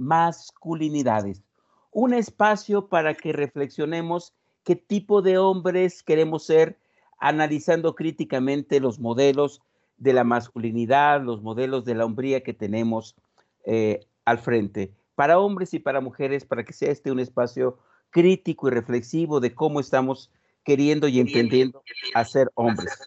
masculinidades. Un espacio para que reflexionemos qué tipo de hombres queremos ser, analizando críticamente los modelos de la masculinidad, los modelos de la hombría que tenemos eh, al frente, para hombres y para mujeres, para que sea este un espacio crítico y reflexivo de cómo estamos queriendo y entendiendo a ser hombres.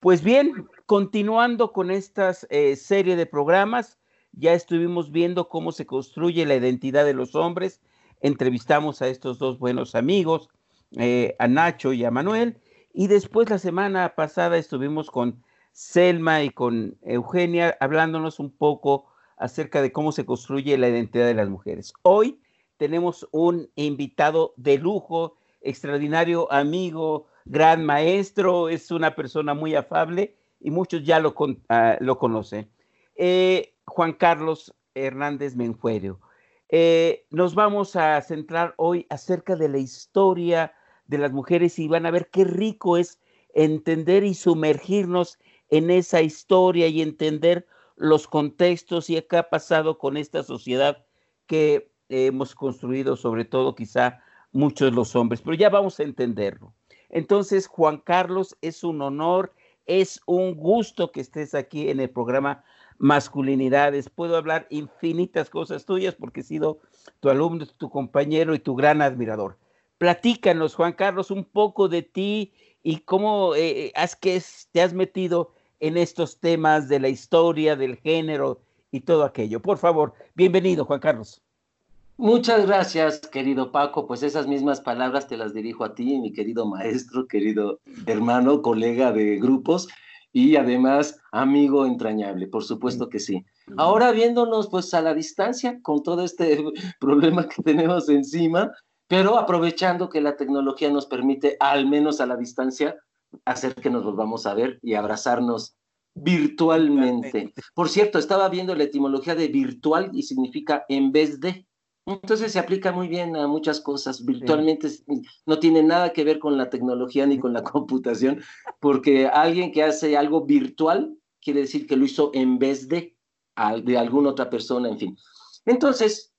Pues bien, continuando con esta eh, serie de programas, ya estuvimos viendo cómo se construye la identidad de los hombres. Entrevistamos a estos dos buenos amigos, eh, a Nacho y a Manuel. Y después la semana pasada estuvimos con Selma y con Eugenia hablándonos un poco acerca de cómo se construye la identidad de las mujeres. Hoy tenemos un invitado de lujo, extraordinario amigo, gran maestro, es una persona muy afable y muchos ya lo, ah, lo conocen. Eh, Juan Carlos Hernández Menfuerio. Eh, nos vamos a centrar hoy acerca de la historia de las mujeres y van a ver qué rico es entender y sumergirnos en esa historia y entender los contextos y qué ha pasado con esta sociedad que hemos construido, sobre todo quizá muchos de los hombres, pero ya vamos a entenderlo. Entonces, Juan Carlos, es un honor, es un gusto que estés aquí en el programa Masculinidades. Puedo hablar infinitas cosas tuyas porque he sido tu alumno, tu compañero y tu gran admirador. Platícanos, Juan Carlos, un poco de ti y cómo eh, has que te has metido en estos temas de la historia, del género y todo aquello. Por favor, bienvenido, Juan Carlos. Muchas gracias, querido Paco. Pues esas mismas palabras te las dirijo a ti, mi querido maestro, querido hermano, colega de grupos y además amigo entrañable, por supuesto que sí. Ahora viéndonos pues a la distancia con todo este problema que tenemos encima, pero aprovechando que la tecnología nos permite al menos a la distancia hacer que nos volvamos a ver y abrazarnos virtualmente. Por cierto, estaba viendo la etimología de virtual y significa en vez de. Entonces se aplica muy bien a muchas cosas. Virtualmente no tiene nada que ver con la tecnología ni con la computación, porque alguien que hace algo virtual quiere decir que lo hizo en vez de, de alguna otra persona, en fin. Entonces,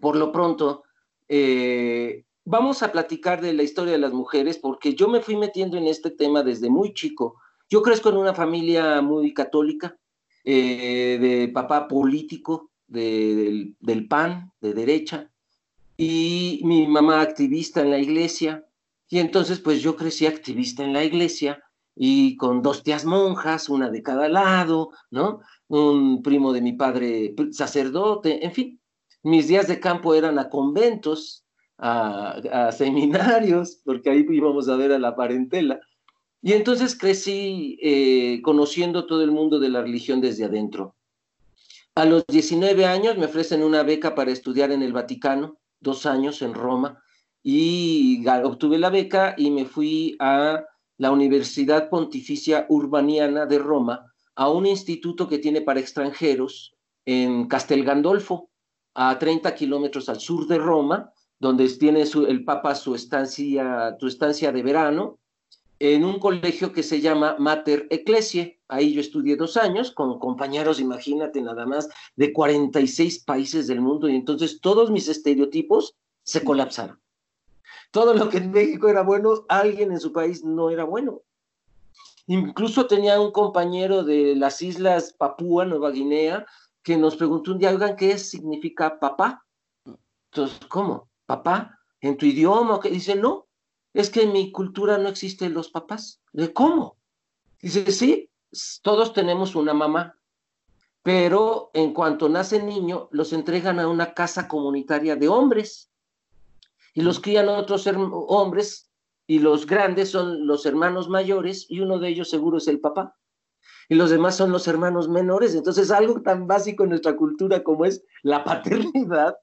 por lo pronto, eh, vamos a platicar de la historia de las mujeres, porque yo me fui metiendo en este tema desde muy chico. Yo crezco en una familia muy católica, eh, de papá político, del, PAN, de derecha, y mi mamá activista en la iglesia. Y entonces, pues yo crecí activista en la iglesia y con dos tías monjas, una de cada lado, ¿no? Un primo de mi padre sacerdote, en fin. Mis días de campo eran a conventos, a, seminarios, porque ahí íbamos a ver a la parentela. Y entonces crecí eh, conociendo todo el mundo de la religión desde adentro. A los 19 años me ofrecen una beca para estudiar en el Vaticano, dos años en Roma, y obtuve la beca y me fui a la Universidad Pontificia Urbaniana de Roma, a un instituto que tiene para extranjeros en Castel Gandolfo, a 30 kilómetros al sur de Roma, donde tiene el Papa su estancia, su estancia de verano, en un colegio que se llama Mater Ecclesiae. Ahí yo estudié dos años con compañeros, imagínate nada más, de 46 países del mundo y entonces todos mis estereotipos se colapsaron. Todo lo que en México era bueno, alguien en su país no era bueno. Incluso tenía un compañero de las islas Papúa, Nueva Guinea, que nos preguntó un día, oigan, ¿qué significa papá? Entonces, ¿cómo? ¿Papá? ¿En tu idioma? ¿Qué? Dice, no, es que en mi cultura no existen los papás. ¿De cómo? Dice, sí, todos tenemos una mamá, pero en cuanto nace niño, los entregan a una casa comunitaria de hombres y los crían otros hombres y los grandes son los hermanos mayores y uno de ellos seguro es el papá y los demás son los hermanos menores. Entonces, algo tan básico en nuestra cultura como es la paternidad,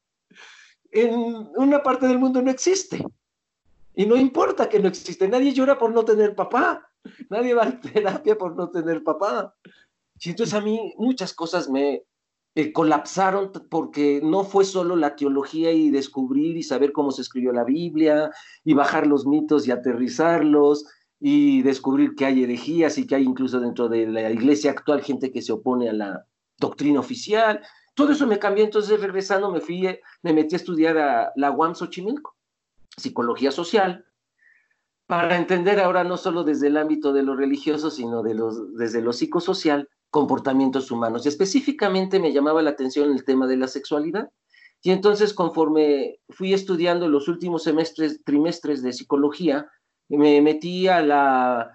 en una parte del mundo no existe. Y no importa que no existe, nadie llora por no tener papá, nadie va a terapia por no tener papá. Y entonces a mí muchas cosas me eh, colapsaron porque no fue solo la teología y descubrir y saber cómo se escribió la Biblia y bajar los mitos y aterrizarlos y descubrir que hay herejías y que hay incluso dentro de la iglesia actual gente que se opone a la doctrina oficial. todo eso me cambió, entonces regresando me fui, me metí a estudiar a la UAM Xochimilco, psicología social, para entender ahora no solo desde el ámbito de lo religioso, sino de los, desde lo psicosocial, comportamientos humanos. Específicamente me llamaba la atención el tema de la sexualidad. Y entonces, conforme fui estudiando los últimos semestres, trimestres de psicología, me metí a la,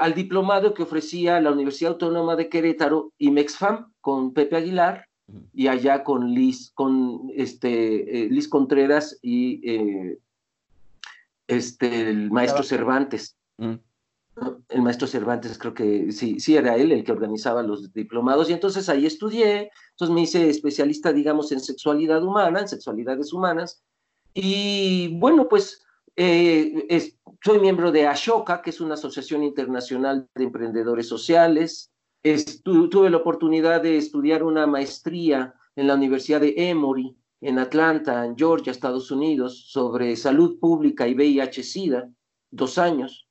al diplomado que ofrecía la Universidad Autónoma de Querétaro y Mexfam con Pepe Aguilar y allá con Liz, con este, eh, Liz Contreras y eh, este, el maestro Cervantes. El maestro Cervantes, creo que sí, sí era él el que organizaba los diplomados, y entonces ahí estudié, entonces me hice especialista, digamos, en sexualidad humana, en sexualidades humanas, y bueno, pues eh, soy miembro de Ashoka, que es una asociación internacional de emprendedores sociales, tuve la oportunidad de estudiar una maestría en la Universidad de Emory, en Atlanta, en Georgia, Estados Unidos, sobre salud pública y VIH-Sida, dos años.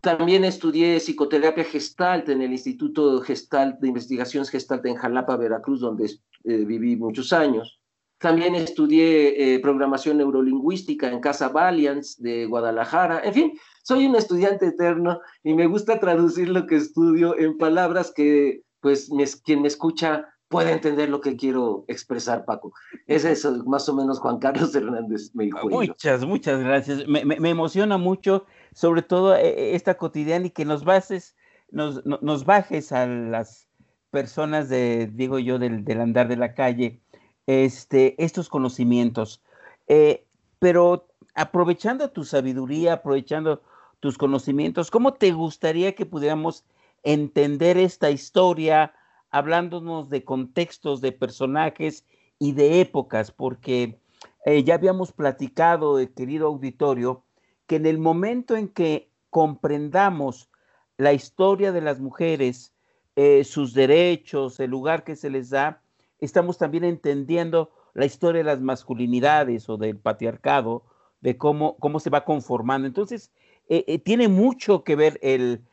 También estudié psicoterapia gestalt en el Instituto Gestalt de Investigaciones Gestalt en Jalapa, Veracruz, donde eh, viví muchos años. También estudié eh, programación neurolingüística en Casa Valiance de Guadalajara. En fin, soy un estudiante eterno y me gusta traducir lo que estudio en palabras que, pues, quien me escucha puede entender lo que quiero expresar, Paco. Es eso, más o menos Juan Carlos Hernández me dijo. Muchas, muchas gracias. Me, me, emociona mucho, sobre todo eh, eh, esta cotidiana y que nos bases, nos, nos bajes a las personas de, digo yo, del, del andar de la calle, este, estos conocimientos. Eh, pero aprovechando tu sabiduría, aprovechando tus conocimientos, ¿cómo te gustaría que pudiéramos entender esta historia, hablándonos de contextos, de personajes y de épocas? Porque eh, ya habíamos platicado, eh, querido auditorio, que en el momento en que comprendamos la historia de las mujeres, eh, sus derechos, el lugar que se les da, estamos también entendiendo la historia de las masculinidades o del patriarcado, de cómo, cómo se va conformando. Entonces, tiene mucho que ver el,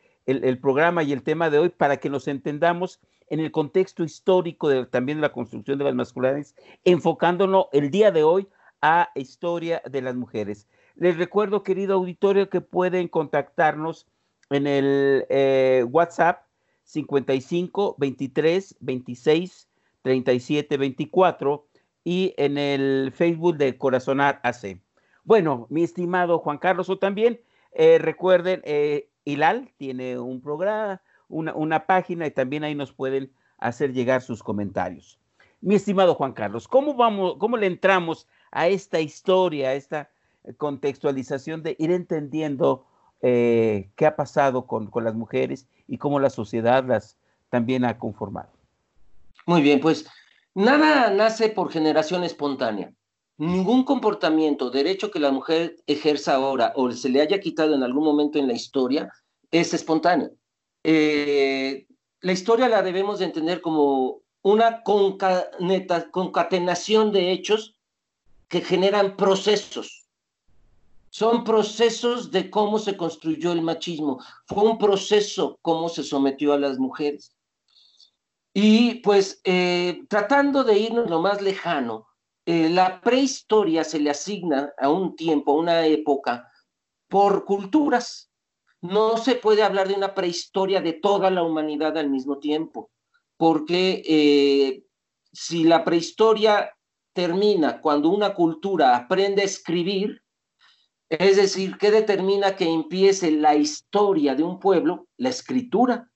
programa y el tema de hoy para que nos entendamos en el contexto histórico de, también de la construcción de las masculinidades, enfocándonos el día de hoy a historia de las mujeres. Les recuerdo, querido auditorio, que pueden contactarnos en el eh, WhatsApp 55 23 26 37 24 y en el Facebook de Corazonar AC. Bueno, mi estimado Juan Carlos, o también eh, recuerden, eh, Hilal tiene un programa, una, página y también ahí nos pueden hacer llegar sus comentarios. Mi estimado Juan Carlos, ¿cómo, vamos, cómo le entramos a esta historia, a esta contextualización de ir entendiendo eh, qué ha pasado con, con, las mujeres y cómo la sociedad las también ha conformado? Muy bien, pues nada nace por generación espontánea ningún comportamiento, derecho que la mujer ejerza ahora o se le haya quitado en algún momento en la historia es espontáneo. Eh, la historia la debemos de entender como una concatenación de hechos que generan procesos. Son procesos de cómo se construyó el machismo. Fue un proceso cómo se sometió a las mujeres. Y pues eh, tratando de irnos lo más lejano, eh, la prehistoria se le asigna a un tiempo, a una época, por culturas. No se puede hablar de una prehistoria de toda la humanidad al mismo tiempo, porque eh, si la prehistoria termina cuando una cultura aprende a escribir, es decir, ¿qué determina que empiece la historia de un pueblo? La escritura.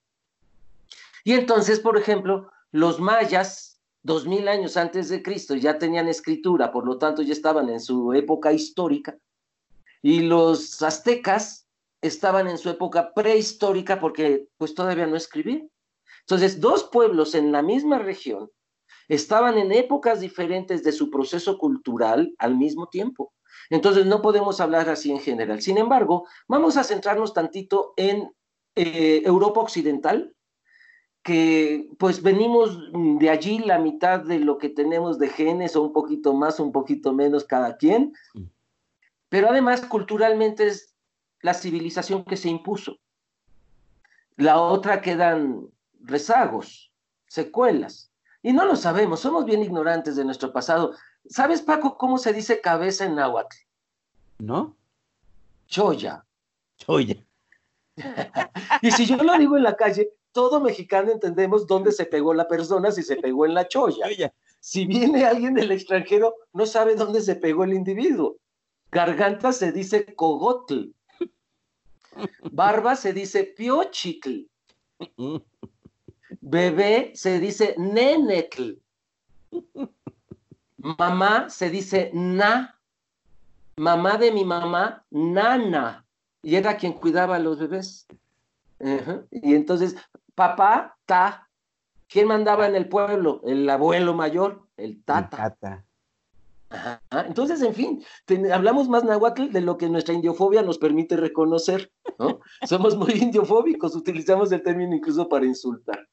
Y entonces, por ejemplo, los mayas dos mil años antes de Cristo ya tenían escritura, por lo tanto ya estaban en su época histórica, y los aztecas estaban en su época prehistórica porque pues todavía no escribían. Entonces, dos pueblos en la misma región estaban en épocas diferentes de su proceso cultural al mismo tiempo. Entonces, no podemos hablar así en general. Sin embargo, vamos a centrarnos tantito en eh, Europa Occidental, que pues venimos de allí la mitad de lo que tenemos de genes o un poquito más, un poquito menos cada quien, pero además culturalmente es la civilización que se impuso. La otra quedan rezagos, secuelas. Y no lo sabemos, somos bien ignorantes de nuestro pasado. ¿Sabes, Paco, cómo se dice cabeza en náhuatl? ¿No? Choya. Choya. y si yo lo digo en la calle, todo mexicano entendemos dónde se pegó la persona si se pegó en la choya. Si viene alguien del extranjero, no sabe dónde se pegó el individuo. Garganta se dice cogotl. Barba se dice piochitl. Bebé se dice nenetl. Mamá se dice na. Mamá de mi mamá, nana. Y era quien cuidaba a los bebés. Y entonces, papá, ta. ¿Quién mandaba en el pueblo? El abuelo mayor, el tata. Entonces, en fin, hablamos más náhuatl de lo que nuestra indiofobia nos permite reconocer, ¿no? Somos muy indiofóbicos, utilizamos el término incluso para insultar.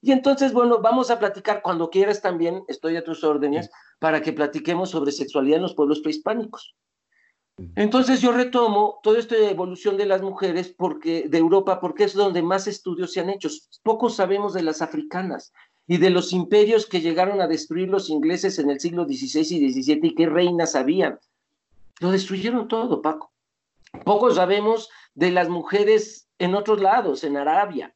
Y entonces, bueno, vamos a platicar cuando quieras también, estoy a tus órdenes, para que platiquemos sobre sexualidad en los pueblos prehispánicos. Entonces yo retomo toda esta evolución de las mujeres porque, de Europa porque es donde más estudios se han hecho. Poco sabemos de las africanas y de los imperios que llegaron a destruir los ingleses en el siglo XVI y XVII y qué reinas habían. Lo destruyeron todo, Paco. Poco sabemos de las mujeres en otros lados, en Arabia.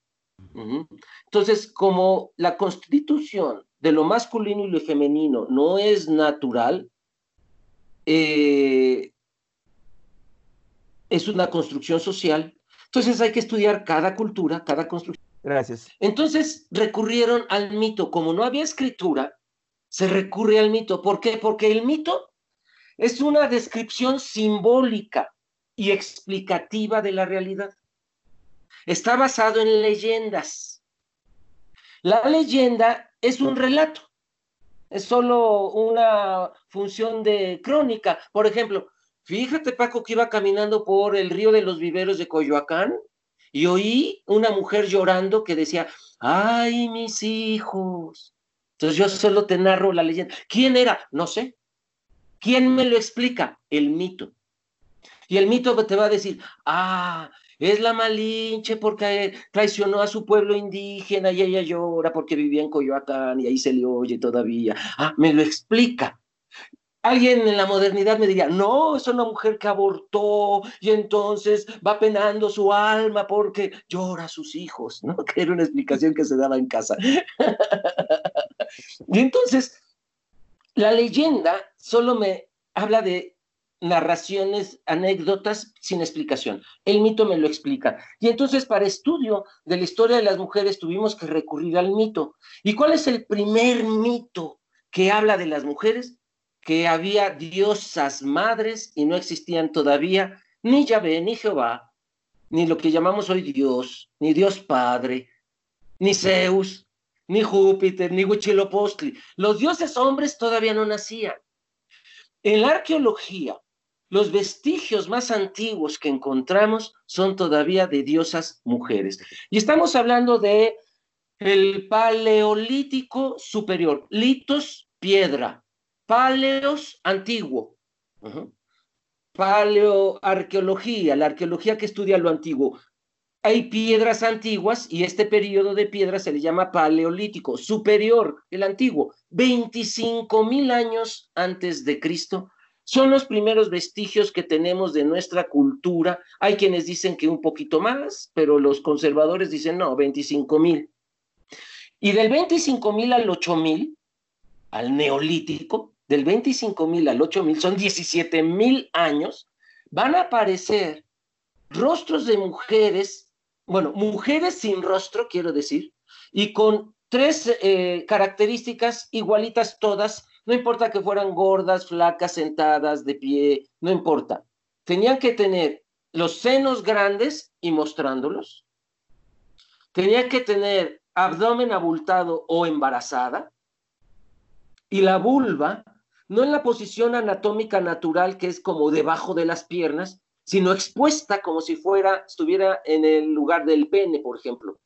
Entonces, como la constitución de lo masculino y lo femenino no es natural, eh, es una construcción social. Entonces hay que estudiar cada cultura, cada construcción. Gracias. Entonces recurrieron al mito. Como no había escritura, se recurre al mito. ¿Por qué? Porque el mito es una descripción simbólica y explicativa de la realidad. Está basado en leyendas. La leyenda es un relato, es solo una función de crónica. Por ejemplo, fíjate Paco que iba caminando por el río de los viveros de Coyoacán y oí una mujer llorando que decía, ay, mis hijos. Entonces yo solo te narro la leyenda. ¿Quién era? No sé. ¿Quién me lo explica? El mito. Y el mito te va a decir, ah, es la Malinche porque traicionó a su pueblo indígena y ella llora porque vivía en Coyoacán y ahí se le oye todavía. Ah, me lo explica. Alguien en la modernidad me diría, no, es una mujer que abortó y entonces va penando su alma porque llora a sus hijos, ¿no? Que era una explicación que se daba en casa. y entonces, la leyenda solo me habla de narraciones, anécdotas sin explicación. El mito me lo explica. Y entonces para estudio de la historia de las mujeres tuvimos que recurrir al mito. ¿Y cuál es el primer mito que habla de las mujeres? Que había diosas madres y no existían todavía ni Yahvé, ni Jehová, ni lo que llamamos hoy Dios, ni Dios Padre, ni Zeus, ni Júpiter, ni Huitzilopochtli. Los dioses hombres todavía no nacían. En la arqueología, los vestigios más antiguos que encontramos son todavía de diosas mujeres. Y estamos hablando de el paleolítico superior, litos, piedra, paleos, antiguo, paleoarqueología, la arqueología que estudia lo antiguo. Hay piedras antiguas y este periodo de piedras se le llama paleolítico superior, el antiguo, 25 mil años antes de Cristo son los primeros vestigios que tenemos de nuestra cultura. Hay quienes dicen que un poquito más, pero los conservadores dicen no, 25 mil. Y del 25 mil al 8 mil, al neolítico, del 25 mil al 8 mil, son 17 mil años, van a aparecer rostros de mujeres, bueno, mujeres sin rostro, quiero decir, y con tres eh, características igualitas todas no importa que fueran gordas, flacas, sentadas, de pie, no importa. Tenían que tener los senos grandes y mostrándolos. Tenían que tener abdomen abultado o embarazada. Y la vulva, no en la posición anatómica natural que es como debajo de las piernas, sino expuesta como si fuera, estuviera en el lugar del pene, por ejemplo.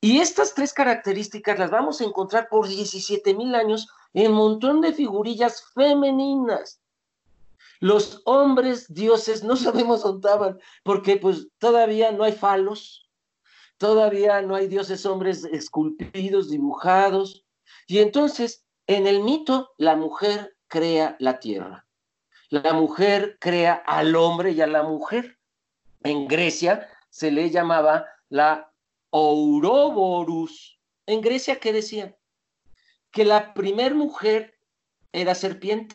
Y estas tres características las vamos a encontrar por 17 mil años en un montón de figurillas femeninas. Los hombres dioses no sabemos dónde estaban, porque pues todavía no hay falos, todavía no hay dioses hombres esculpidos, dibujados. Y entonces, en el mito, la mujer crea la tierra. La mujer crea al hombre y a la mujer. En Grecia se le llamaba la Ouroborus. En Grecia, ¿qué decían? Que la primer mujer era serpiente.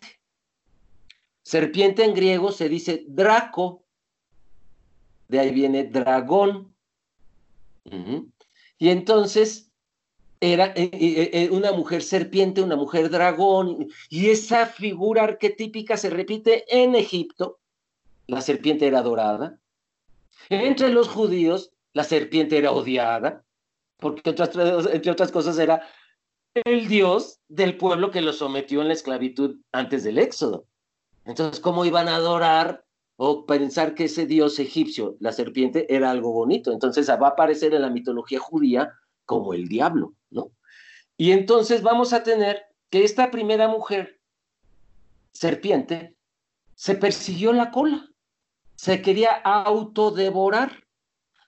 Serpiente en griego se dice draco, de ahí viene dragón. Y entonces era eh, eh, eh, una mujer serpiente, una mujer dragón, y esa figura arquetípica se repite en Egipto. La serpiente era dorada. Entre los judíos, la serpiente era odiada, porque entre otras cosas era el dios del pueblo que lo sometió en la esclavitud antes del éxodo. Entonces, ¿cómo iban a adorar o pensar que ese dios egipcio, la serpiente, era algo bonito? Entonces va a aparecer en la mitología judía como el diablo. Y entonces vamos a tener que esta primera mujer, serpiente, se persiguió la cola, se quería autodevorar.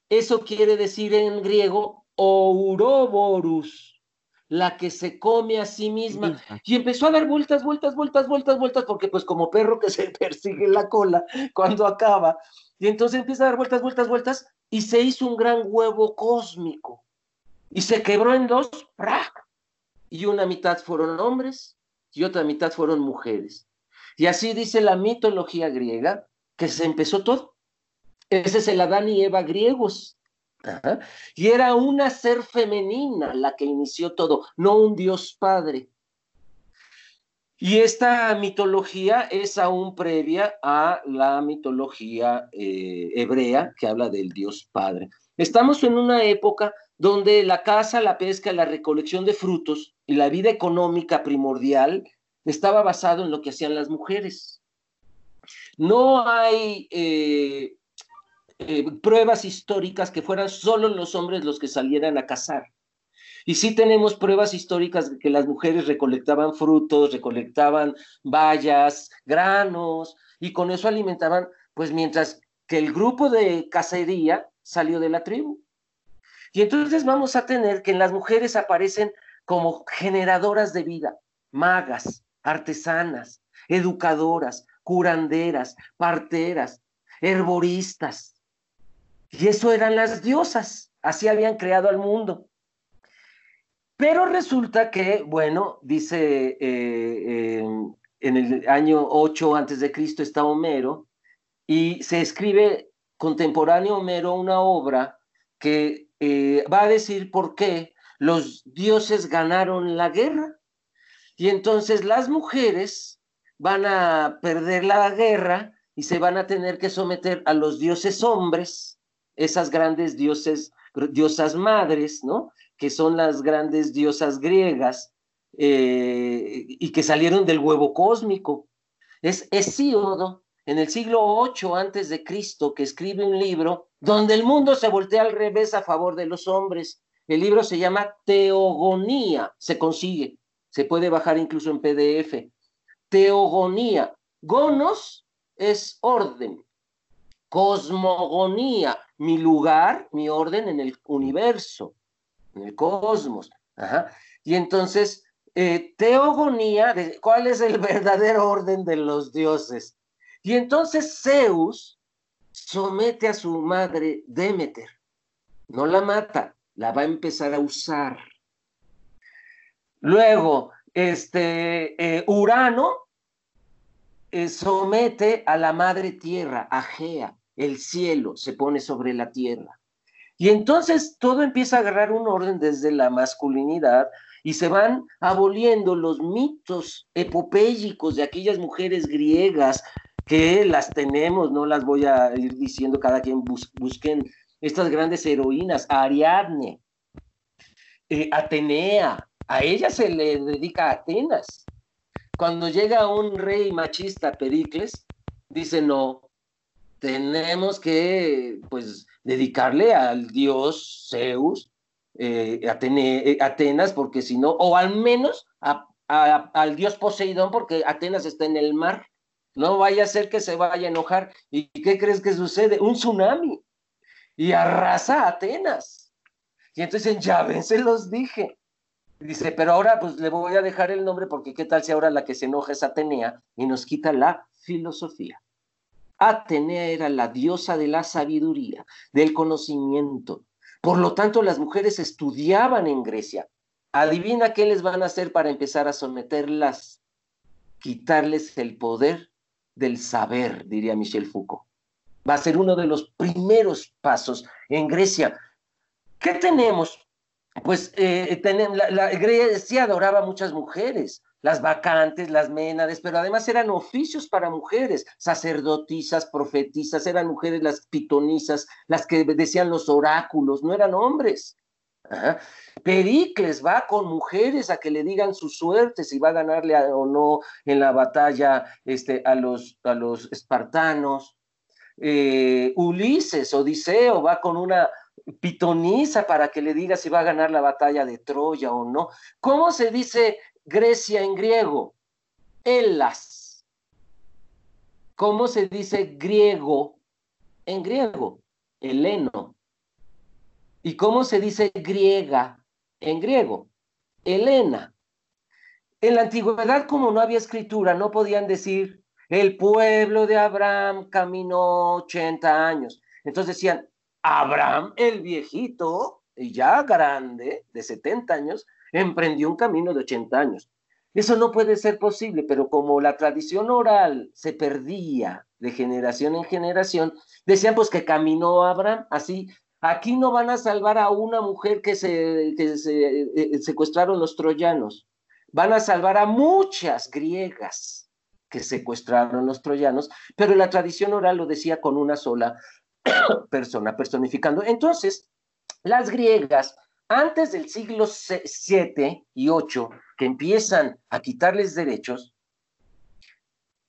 Eso quiere decir en griego ouroborus, la que se come a sí misma. Y empezó a dar vueltas, vueltas, vueltas, vueltas, vueltas, porque pues como perro que se persigue la cola cuando acaba. Y entonces empieza a dar vueltas, vueltas, vueltas, y se hizo un gran huevo cósmico. Y se quebró en dos, y una mitad fueron hombres y otra mitad fueron mujeres. Y así dice la mitología griega que se empezó todo. Ese es el Adán y Eva griegos. Y era una ser femenina la que inició todo, no un Dios Padre. Y esta mitología es aún previa a la mitología eh, hebrea que habla del Dios Padre. Estamos en una época donde la caza, la pesca, la recolección de frutos y la vida económica primordial estaba basado en lo que hacían las mujeres. No hay eh, eh, pruebas históricas que fueran solo los hombres los que salieran a cazar. Y sí tenemos pruebas históricas de que las mujeres recolectaban frutos, recolectaban bayas, granos, y con eso alimentaban, pues mientras que el grupo de cacería salió de la tribu. Y entonces vamos a tener que en las mujeres aparecen como generadoras de vida, magas, artesanas, educadoras, curanderas, parteras, herboristas, y eso eran las diosas, así habían creado al mundo. Pero resulta que, bueno, dice eh, en el año 8 antes de Cristo está Homero y se escribe contemporáneo Homero una obra que eh, va a decir por qué los dioses ganaron la guerra. Y entonces las mujeres van a perder la guerra y se van a tener que someter a los dioses hombres esas grandes dioses, diosas madres, ¿no? Que son las grandes diosas griegas eh, y que salieron del huevo cósmico. Es Hesíodo, en el siglo 8 antes de Cristo, que escribe un libro donde el mundo se voltea al revés a favor de los hombres. El libro se llama Teogonía, se consigue, se puede bajar incluso en PDF. Teogonía. Gonos es orden, cosmogonía, mi lugar, mi orden en el universo, en el cosmos. Y entonces, eh, teogonía, ¿cuál es el verdadero orden de los dioses? Y entonces Zeus somete a su madre Demeter, no la mata, la va a empezar a usar. Luego, este, eh, Urano eh, somete a la madre tierra, a el cielo se pone sobre la tierra. Y entonces todo empieza a agarrar un orden desde la masculinidad y se van aboliendo los mitos epopélicos de aquellas mujeres griegas que las tenemos, no las voy a ir diciendo, cada quien busquen estas grandes heroínas, Ariadne, eh, Atenea, a ella se le dedica Atenas. Cuando llega un rey machista, Pericles, dice, no, tenemos que pues dedicarle al dios Zeus, eh, eh, Atenas, porque si no, o al menos al dios Poseidón, porque Atenas está en el mar. No vaya a ser que se vaya a enojar. ¿Y qué crees que sucede? Un tsunami. Y arrasa Atenas. Y entonces ya ven, se los dije. Dice, pero ahora pues le voy a dejar el nombre porque qué tal si ahora la que se enoja es Atenea y nos quita la filosofía. Atenea era la diosa de la sabiduría, del conocimiento. Por lo tanto, las mujeres estudiaban en Grecia. Adivina qué les van a hacer para empezar a someterlas, quitarles el poder del saber, diría Michel Foucault. Va a ser uno de los primeros pasos en Grecia. ¿Qué tenemos? Pues eh, la, Grecia adoraba a muchas mujeres, las vacantes, las ménades, pero además eran oficios para mujeres, sacerdotisas, profetisas, eran mujeres las pitonisas, las que decían los oráculos, no eran hombres. Pericles va con mujeres a que le digan su suerte, si va a ganarle o no en la batalla este, a, los, a los espartanos. Eh, Ulises, Odiseo, va con una pitonisa para que le diga si va a ganar la batalla de Troya o no. ¿Cómo se dice Grecia en griego? Elas. ¿Cómo se dice griego en griego? Heleno. ¿Y cómo se dice griega en griego? Helena. En la antigüedad, como no había escritura, no podían decir el pueblo de Abraham caminó 80 años. Entonces decían, Abraham, el viejito, ya grande, de 70 años, emprendió un camino de 80 años. Eso no puede ser posible, pero como la tradición oral se perdía de generación en generación, decían pues que caminó Abraham así. Aquí no van a salvar a una mujer que se, que se eh, secuestraron los troyanos, van a salvar a muchas griegas que secuestraron los troyanos, pero la tradición oral lo decía con una sola persona, personificando. Entonces, las griegas, antes del siglo 7 y 8, que empiezan a quitarles derechos,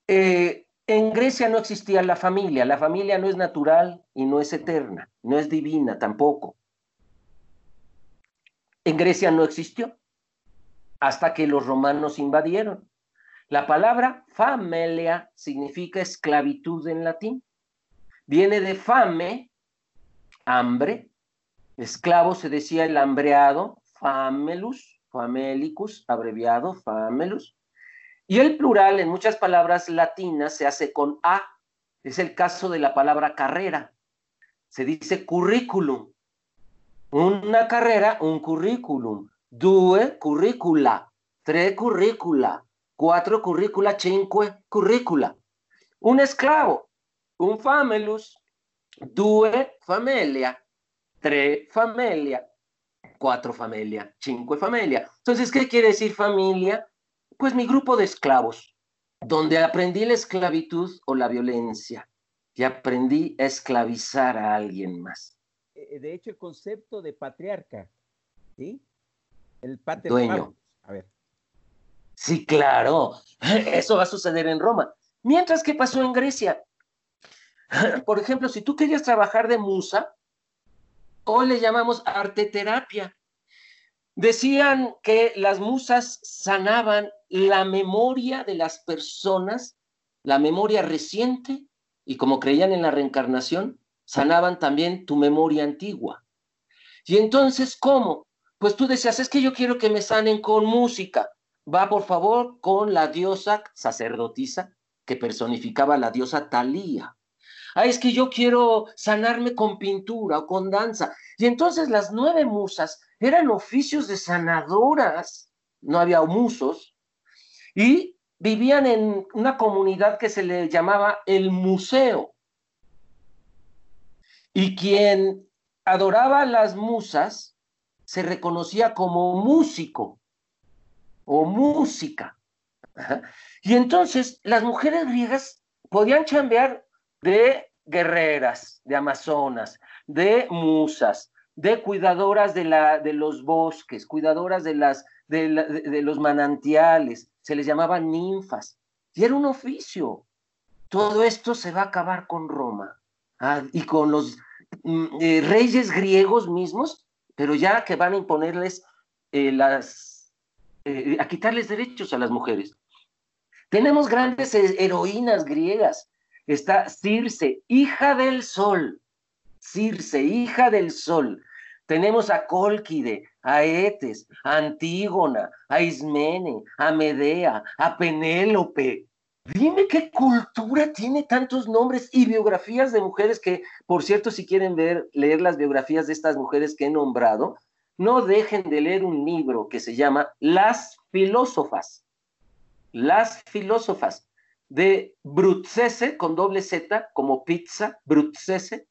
eh, en Grecia no existía la familia. La familia no es natural y no es eterna, no es divina tampoco. En Grecia no existió hasta que los romanos invadieron. La palabra familia significa esclavitud en latín. Viene de fame, hambre. Esclavo se decía el hambreado, famelus, famelicus, abreviado, famelus. Y el plural en muchas palabras latinas se hace con a. Es el caso de la palabra carrera. Se dice currículum. Una carrera, un currículum. Due curricula. Tres currícula. Cuatro currícula, cinque currícula. Un esclavo, un famelus, due familia, tres familia, cuatro familia, cinque familia. Entonces, ¿qué quiere decir familia? Pues mi grupo de esclavos, donde aprendí la esclavitud o la violencia y aprendí a esclavizar a alguien más. Eh, de hecho, el concepto de patriarca, ¿sí? El patriarca. Dueño. A ver. Sí, claro. Eso va a suceder en Roma. Mientras que pasó en Grecia, Por ejemplo, si tú querías trabajar de musa, hoy le llamamos arte terapia. Decían que las musas sanaban la memoria de las personas, la memoria reciente, y como creían en la reencarnación, sanaban también tu memoria antigua. Y entonces, ¿cómo? Pues tú decías, es que yo quiero que me sanen con música. Va, por favor, con la diosa sacerdotisa que personificaba la diosa Talía. Ah, es que yo quiero sanarme con pintura o con danza. Y entonces las nueve musas eran oficios de sanadoras, no había musos, y vivían en una comunidad que se le llamaba el museo. Y quien adoraba a las musas se reconocía como músico o música. Y entonces las mujeres griegas podían chambear de guerreras, de amazonas, de musas, de cuidadoras de, la, de los bosques, cuidadoras de, las, de, los manantiales, se les llamaban ninfas, y era un oficio. Todo esto se va a acabar con Roma ah, y con los mm, eh, reyes griegos mismos, pero ya que van a imponerles eh, las, eh, a quitarles derechos a las mujeres. Tenemos grandes heroínas griegas, está Circe, hija del sol. Circe, hija del sol. Tenemos a Colquide, a Etes, a Antígona, a Ismene, a Medea, a Penélope. Dime qué cultura tiene tantos nombres y biografías de mujeres que, por cierto, si quieren ver, leer las biografías de estas mujeres que he nombrado, no dejen de leer un libro que se llama Las filósofas. Las filósofas de Brutzese con doble Z como pizza, Brutzese,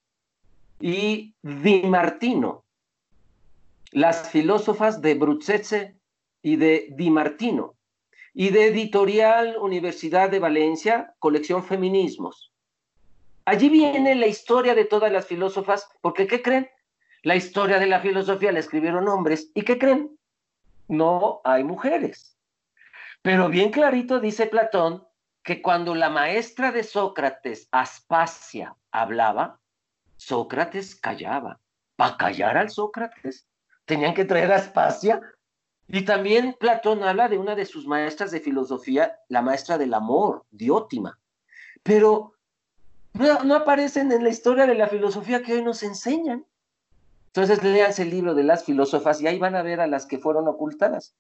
y Di Martino. Las filósofas de Brutzese y de Di Martino. Y de Editorial Universidad de Valencia, colección Feminismos. Allí viene la historia de todas las filósofas, porque ¿qué creen? La historia de la filosofía la escribieron hombres, ¿y qué creen? No hay mujeres. Pero bien clarito dice Platón que cuando la maestra de Sócrates, Aspasia, hablaba, Sócrates callaba. Para callar al Sócrates, tenían que traer a Aspasia. Y también Platón habla de una de sus maestras de filosofía, la maestra del amor, Diótima. Pero no, no aparecen en la historia de la filosofía que hoy nos enseñan. Entonces léanse el libro de las filósofas y ahí van a ver a las que fueron ocultadas.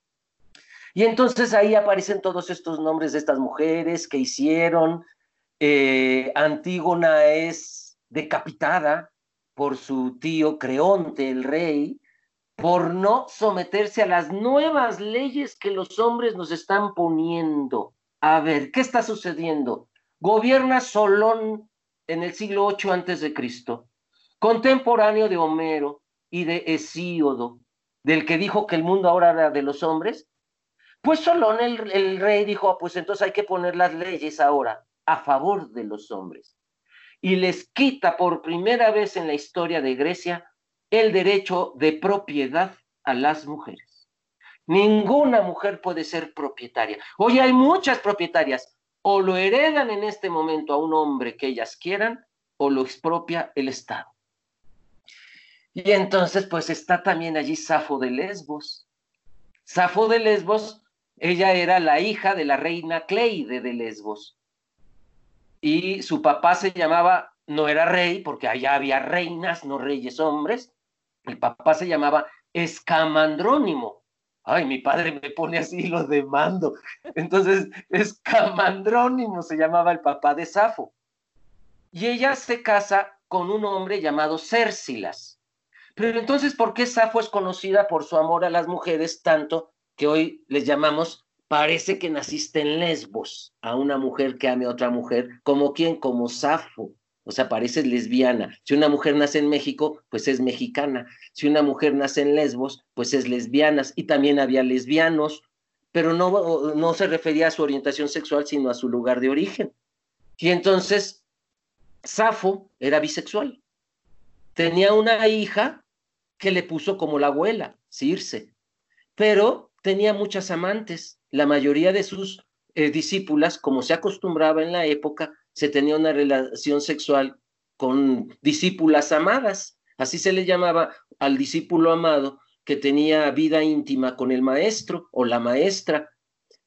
Y entonces ahí aparecen todos estos nombres de estas mujeres que hicieron. Eh, Antígona es decapitada por su tío Creonte, el rey, por no someterse a las nuevas leyes que los hombres nos están poniendo. A ver, ¿qué está sucediendo? Gobierna Solón en el siglo 8 antes de Cristo, contemporáneo de Homero y de Hesíodo, del que dijo que el mundo ahora era de los hombres, pues Solón, el, rey, dijo, pues entonces hay que poner las leyes ahora a favor de los hombres. Y les quita por primera vez en la historia de Grecia el derecho de propiedad a las mujeres. Ninguna mujer puede ser propietaria. Hoy hay muchas propietarias. O lo heredan en este momento a un hombre que ellas quieran o lo expropia el Estado. Y entonces pues está también allí Safo de Lesbos. Safo de Lesbos ella era la hija de la reina Cleide de Lesbos. Y su papá se llamaba, no era rey, porque allá había reinas, no reyes hombres. El papá se llamaba Escamandrónimo. Ay, mi padre me pone así lo de mando. Entonces, Escamandrónimo se llamaba el papá de Safo. Y ella se casa con un hombre llamado Cércilas. Pero entonces, ¿por qué Safo es conocida por su amor a las mujeres tanto que hoy les llamamos, parece que naciste en Lesbos, a una mujer que ame a otra mujer, como quien, como Safo, o sea, pareces lesbiana. Si una mujer nace en México, pues es mexicana. Si una mujer nace en Lesbos, pues es lesbiana. Y también había lesbianos, pero no, no se refería a su orientación sexual, sino a su lugar de origen. Y entonces, Safo era bisexual. Tenía una hija que le puso como la abuela, Circe. Pero tenía muchas amantes. La mayoría de sus eh, discípulas, como se acostumbraba en la época, se tenía una relación sexual con discípulas amadas. Así se le llamaba al discípulo amado que tenía vida íntima con el maestro o la maestra.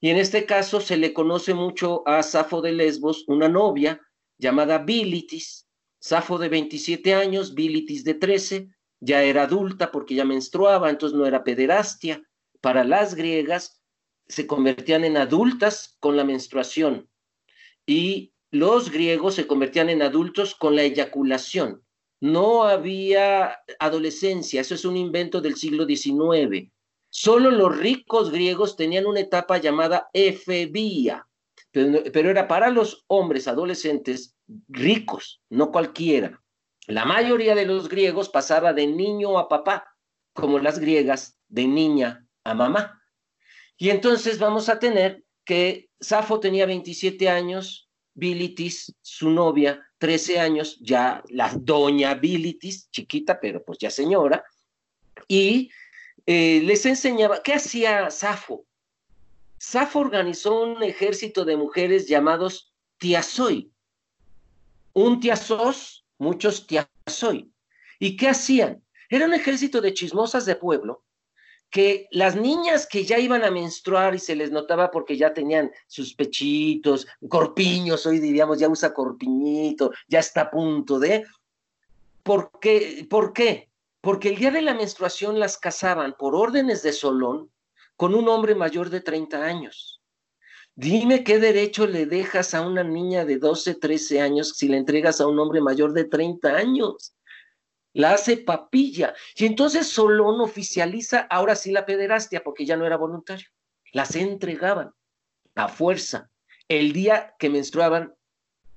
Y en este caso se le conoce mucho a Safo de Lesbos, una novia llamada Bilitis. Safo de 27 años, Bilitis de 13, ya era adulta porque ya menstruaba, entonces no era pederastia para las griegas se convertían en adultas con la menstruación y los griegos se convertían en adultos con la eyaculación. No había adolescencia, eso es un invento del siglo XIX. Solo los ricos griegos tenían una etapa llamada efebía, pero, pero era para los hombres adolescentes ricos, no cualquiera. La mayoría de los griegos pasaba de niño a papá, como las griegas de niña a mamá. Y entonces vamos a tener que Safo tenía 27 años, Bilitis, su novia, 13 años, ya la doña Bilitis, chiquita, pero pues ya señora, y eh, les enseñaba, ¿qué hacía Safo? Safo organizó un ejército de mujeres llamados tiasoi. Un tiasos, muchos tiasoi. ¿Y qué hacían? Era un ejército de chismosas de pueblo que las niñas que ya iban a menstruar y se les notaba porque ya tenían sus pechitos, corpiños, hoy diríamos ya usa corpiñito, ya está a punto de... ¿Por qué? ¿Por qué? porque el día de la menstruación las casaban por órdenes de Solón con un hombre mayor de 30 años. Dime qué derecho le dejas a una niña de 12, 13 años si le entregas a un hombre mayor de 30 años. La hace papilla. Y entonces Solón oficializa ahora sí la pederastia porque ya no era voluntario. Las entregaban a fuerza el día que menstruaban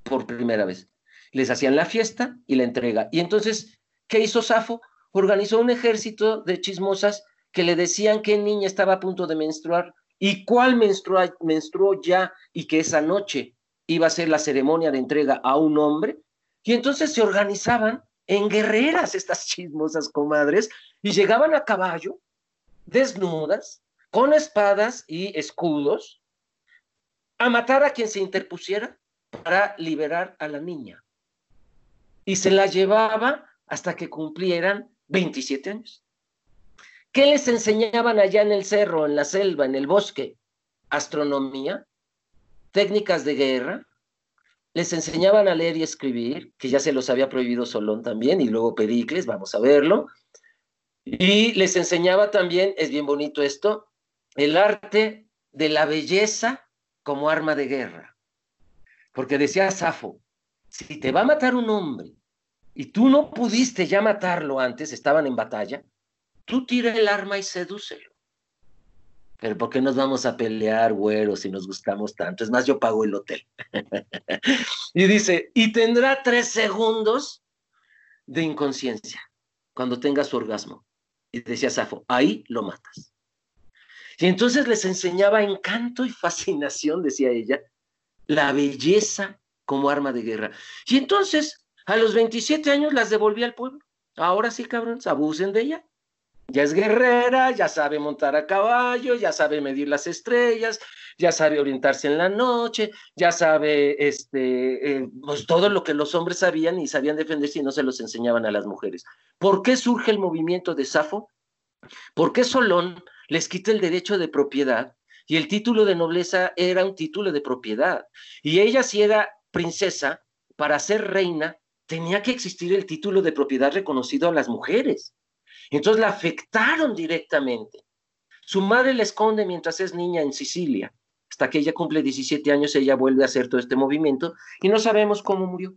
por primera vez. Les hacían la fiesta y la entrega. Y entonces, ¿qué hizo Safo? Organizó un ejército de chismosas que le decían qué niña estaba a punto de menstruar y cuál menstruó, ya y que esa noche iba a ser la ceremonia de entrega a un hombre. Y entonces se organizaban en guerreras estas chismosas comadres y llegaban a caballo, desnudas, con espadas y escudos, a matar a quien se interpusiera para liberar a la niña. Y se la llevaba hasta que cumplieran 27 años. ¿Qué les enseñaban allá en el cerro, en la selva, en el bosque? Astronomía, técnicas de guerra, les enseñaban a leer y escribir, que ya se los había prohibido Solón también, y luego Pericles, vamos a verlo. Y les enseñaba también, es bien bonito esto, el arte de la belleza como arma de guerra. Porque decía Safo, si te va a matar un hombre y tú no pudiste ya matarlo antes, estaban en batalla, tú tira el arma y sedúcelo. Pero ¿por qué nos vamos a pelear, güeros, si nos gustamos tanto? Es más, yo pago el hotel. y dice, y tendrá tres segundos de inconsciencia cuando tenga su orgasmo. Y decía Safo, ahí lo matas. Y entonces les enseñaba encanto y fascinación, decía ella, la belleza como arma de guerra. Y entonces, a los 27 años las devolvía al pueblo. Ahora sí, cabrones, abusen de ella. Ya es guerrera, ya sabe montar a caballo, ya sabe medir las estrellas, ya sabe orientarse en la noche, ya sabe este, eh, pues todo lo que los hombres sabían y sabían defenderse y no se los enseñaban a las mujeres. ¿Por qué surge el movimiento de Safo? ¿Por qué Solón les quita el derecho de propiedad y el título de nobleza era un título de propiedad? Y ella si era princesa, para ser reina, tenía que existir el título de propiedad reconocido a las mujeres. Entonces la afectaron directamente. Su madre la esconde mientras es niña en Sicilia. Hasta que ella cumple 17 años, ella vuelve a hacer todo este movimiento y no sabemos cómo murió.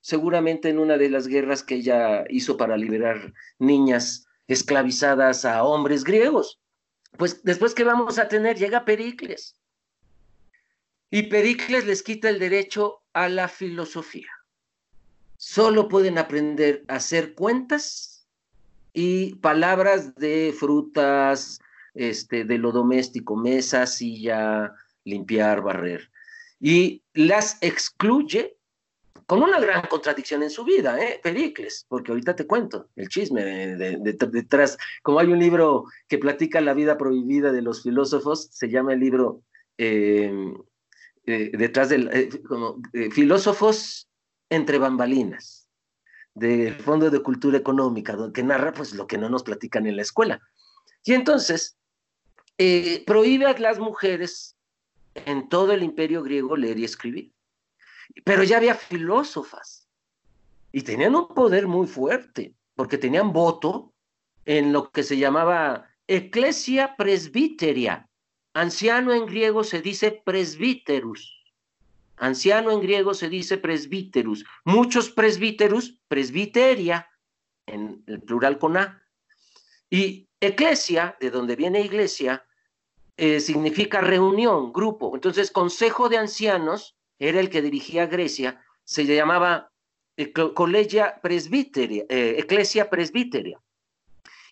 Seguramente en una de las guerras que ella hizo para liberar niñas esclavizadas a hombres griegos. Pues después que vamos a tener, llega Pericles. Y Pericles les quita el derecho a la filosofía. Solo pueden aprender a hacer cuentas y palabras de frutas, este, de lo doméstico, mesa, silla, limpiar, barrer. Y las excluye con una gran contradicción en su vida, ¿eh? Pericles, porque ahorita te cuento el chisme detrás, como hay un libro que platica la vida prohibida de los filósofos, se llama el libro eh, eh, detrás del, eh, como, filósofos entre bambalinas del Fondo de Cultura Económica, que narra pues lo que no nos platican en la escuela. Y entonces, eh, prohíbe a las mujeres en todo el imperio griego leer y escribir. Pero ya había filósofas y tenían un poder muy fuerte, porque tenían voto en lo que se llamaba Ecclesia Presbiteria. Anciano en griego se dice presbíterus. Anciano en griego se dice presbíterus. Muchos presbíterus, presbiteria, en el plural con A. Y eclesia, de donde viene iglesia, eh, significa reunión, grupo. Entonces, consejo de ancianos era el que dirigía Grecia, se llamaba eh, Colegia Presbiteria, eh, Eclesia Presbiteria.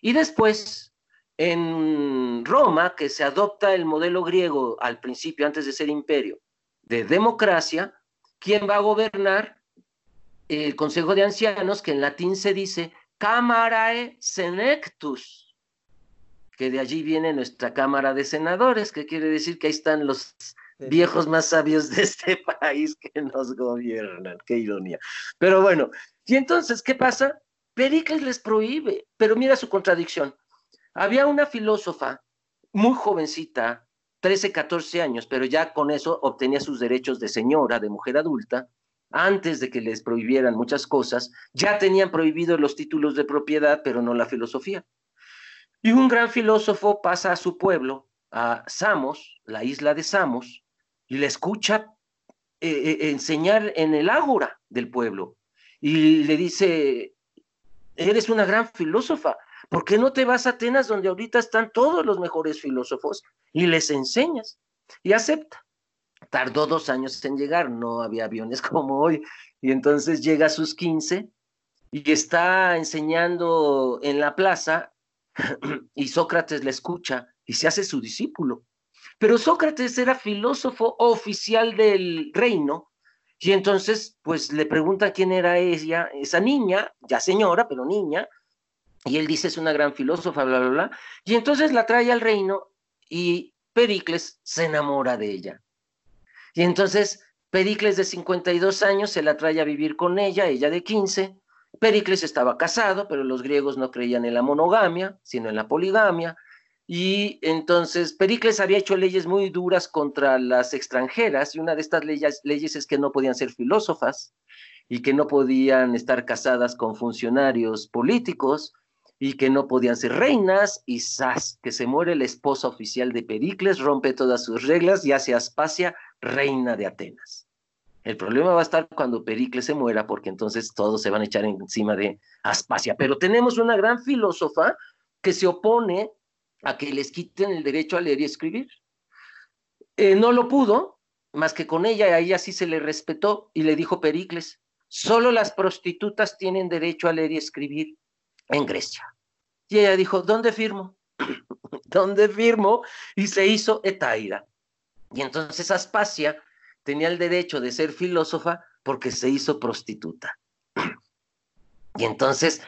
Y después, en Roma, que se adopta el modelo griego al principio, antes de ser imperio, de democracia, ¿quién va a gobernar? El Consejo de Ancianos, que en latín se dice Cámarae Senectus, que de allí viene nuestra Cámara de Senadores, que quiere decir que ahí están los viejos más sabios de este país que nos gobiernan. Qué ironía. Pero bueno, y entonces, ¿qué pasa? Pericles les prohíbe, pero mira su contradicción. Había una filósofa muy jovencita, 13, 14 años, pero ya con eso obtenía sus derechos de señora, de mujer adulta, antes de que les prohibieran muchas cosas, ya tenían prohibidos los títulos de propiedad, pero no la filosofía. Y un gran filósofo pasa a su pueblo, a Samos, la isla de Samos, y le escucha eh, eh, enseñar en el ágora del pueblo. Y le dice, eres una gran filósofa, ¿por qué no te vas a Atenas donde ahorita están todos los mejores filósofos y les enseñas? Y acepta. Tardó dos años en llegar, no había aviones como hoy. Y entonces llega a sus 15 y está enseñando en la plaza y Sócrates le escucha y se hace su discípulo. Pero Sócrates era filósofo oficial del reino y entonces pues le pregunta quién era ella, esa niña, ya señora, pero niña, y él dice es una gran filósofa, bla, bla, bla, y entonces la trae al reino y Pericles se enamora de ella. Y entonces Pericles de 52 años se la trae a vivir con ella, ella de 15, Pericles estaba casado, pero los griegos no creían en la monogamia, sino en la poligamia. Y entonces Pericles había hecho leyes muy duras contra las extranjeras y una de estas leyes, leyes es que no podían ser filósofas y que no podían estar casadas con funcionarios políticos y que no podían ser reinas y ¡zas! que se muere la esposa oficial de Pericles, rompe todas sus reglas y hace Aspasia reina de Atenas. El problema va a estar cuando Pericles se muera, porque entonces todos se van a echar encima de Aspasia. Pero tenemos una gran filósofa que se opone a que les quiten el derecho a leer y escribir. Eh, no lo pudo, más que con ella, a ella sí se le respetó y le dijo Pericles, solo las prostitutas tienen derecho a leer y escribir en Grecia. Y ella dijo, ¿dónde firmo? ¿Dónde firmo? Y se hizo Etaira. Y entonces Aspasia tenía el derecho de ser filósofa porque se hizo prostituta. Y entonces,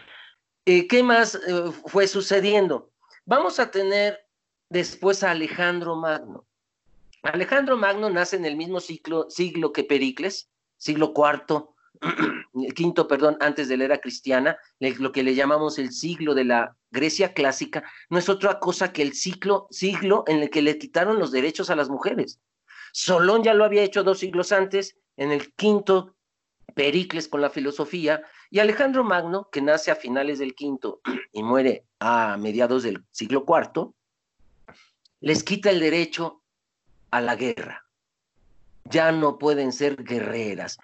eh, ¿qué más eh, fue sucediendo? Vamos a tener después a Alejandro Magno. Alejandro Magno nace en el mismo siglo que Pericles, siglo cuarto, quinto, perdón, antes de la era cristiana, lo que le llamamos el siglo de la Grecia clásica, no es otra cosa que el siglo, siglo en el que le quitaron los derechos a las mujeres. Solón ya lo había hecho dos siglos antes, en el quinto, Pericles con la filosofía, y Alejandro Magno, que nace a finales del quinto y muere a mediados del siglo cuarto, les quita el derecho a la guerra. Ya no pueden ser guerreras.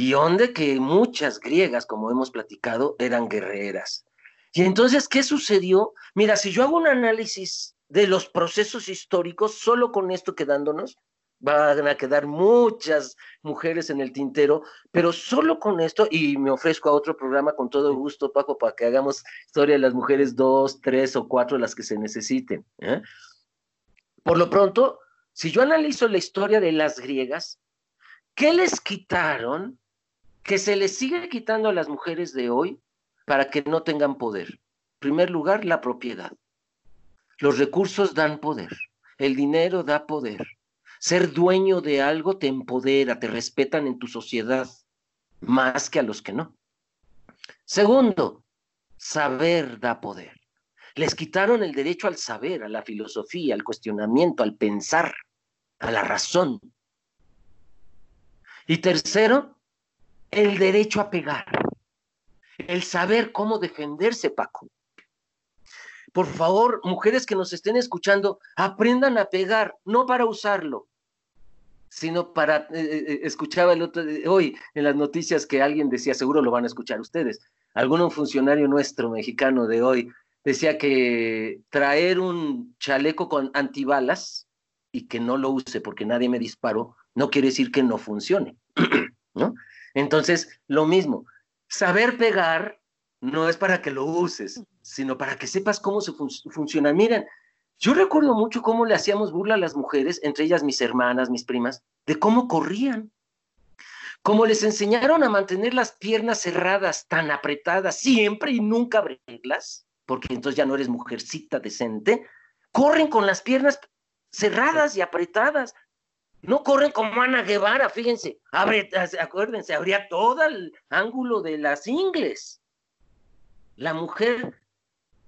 Y donde que muchas griegas, como hemos platicado, eran guerreras. Y entonces, ¿qué sucedió? Mira, si yo hago un análisis de los procesos históricos, solo con esto quedándonos, van a quedar muchas mujeres en el tintero, pero solo con esto, y me ofrezco a otro programa con todo gusto, Paco, para que hagamos historia de las mujeres dos, tres o cuatro, las que se necesiten. ¿eh? Por lo pronto, si yo analizo la historia de las griegas, ¿qué les quitaron que se les sigue quitando a las mujeres de hoy para que no tengan poder? En primer lugar, la propiedad. Los recursos dan poder, el dinero da poder ser dueño de algo te empodera, te respetan en tu sociedad, más que a los que no. Segundo, saber da poder. Les quitaron el derecho al saber, a la filosofía, al cuestionamiento, al pensar, a la razón. Y tercero, el derecho a pegar, el saber cómo defenderse, Paco. Por favor, mujeres que nos estén escuchando, aprendan a pegar, no para usarlo, sino para, eh, eh, eh, escuchaba el otro, hoy en las noticias que alguien decía, seguro lo van a escuchar ustedes, algún funcionario nuestro mexicano de hoy decía que traer un chaleco con antibalas y que no lo use porque nadie me disparó, no quiere decir que no funcione, ¿no? Entonces, lo mismo, saber pegar no es para que lo uses, sino para que sepas cómo se funciona. Miren, yo recuerdo mucho cómo le hacíamos burla a las mujeres, entre ellas mis hermanas, mis primas, de cómo corrían. Como les enseñaron a mantener las piernas cerradas, tan apretadas, siempre y nunca abrirlas, porque entonces ya no eres mujercita decente, corren con las piernas cerradas y apretadas. No corren como Ana Guevara, fíjense, abre, acuérdense, abría todo el ángulo de las ingles. La mujer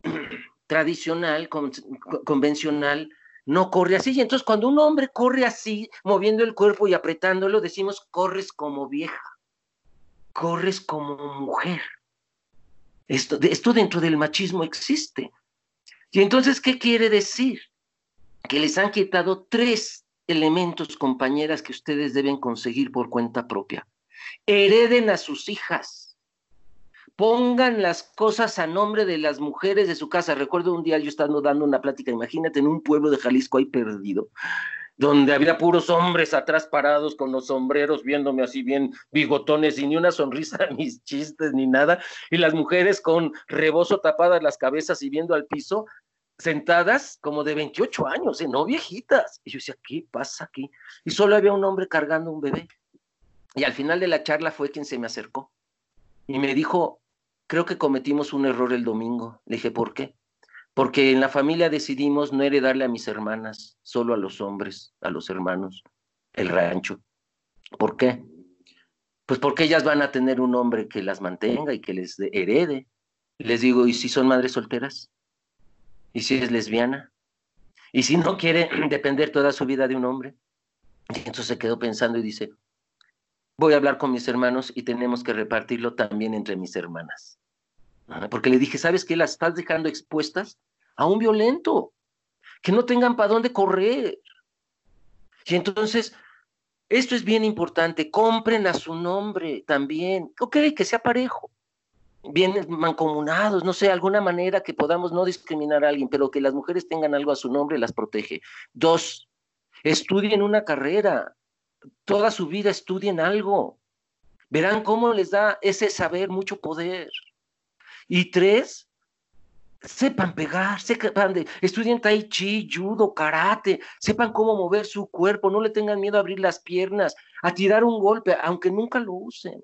tradicional, convencional, no corre así. Y entonces cuando un hombre corre así, moviendo el cuerpo y apretándolo, decimos, corres como vieja. corres como mujer. Esto, esto dentro del machismo existe. Y entonces, ¿qué quiere decir? Que les han quitado tres elementos, compañeras, que ustedes deben conseguir por cuenta propia. Hereden a sus hijas. Pongan las cosas a nombre de las mujeres de su casa. Recuerdo un día yo estando dando una plática, imagínate, en un pueblo de Jalisco ahí perdido, donde había puros hombres atrás parados con los sombreros viéndome así bien bigotones y ni una sonrisa a mis chistes ni nada, y las mujeres con rebozo tapadas las cabezas y viendo al piso, sentadas como de 28 años, ¿eh? no viejitas. Y yo decía, ¿qué pasa aquí? Y solo había un hombre cargando un bebé. Y al final de la charla fue quien se me acercó y me dijo, creo que cometimos un error el domingo. Le dije, ¿por qué? Porque en la familia decidimos no heredarle a mis hermanas, solo a los hombres, a los hermanos, el rancho. ¿Por qué? Pues porque ellas van a tener un hombre que las mantenga y que les herede. Les digo, ¿y si son madres solteras? ¿Y si es lesbiana? ¿Y si no quiere depender toda su vida de un hombre? Y entonces se quedó pensando y dice, voy a hablar con mis hermanos y tenemos que repartirlo también entre mis hermanas. Porque le dije, ¿sabes qué? Las estás dejando expuestas a un violento, que no tengan para dónde correr. Y entonces, esto es bien importante, compren a su nombre también, ok, que sea parejo, bien mancomunados, no sé, alguna manera que podamos no discriminar a alguien, pero que las mujeres tengan algo a su nombre las protege. Dos, estudien una carrera, toda su vida estudien algo. Verán cómo les da ese saber mucho poder. Y tres, sepan pegar, sepan de, estudien tai chi, judo, karate, sepan cómo mover su cuerpo, no le tengan miedo a abrir las piernas, a tirar un golpe, aunque nunca lo usen.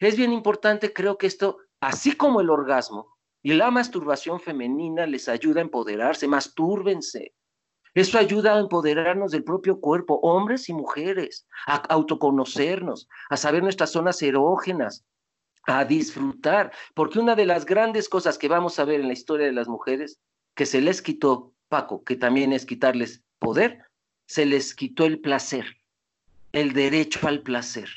Es bien importante, creo que esto así como el orgasmo y la masturbación femenina les ayuda a empoderarse, mastúrbense. Eso ayuda a empoderarnos del propio cuerpo, hombres y mujeres, a autoconocernos, a saber nuestras zonas erógenas, a disfrutar, porque una de las grandes cosas que vamos a ver en la historia de las mujeres, que se les quitó, Paco, que también es quitarles poder, se les quitó el placer, el derecho al placer.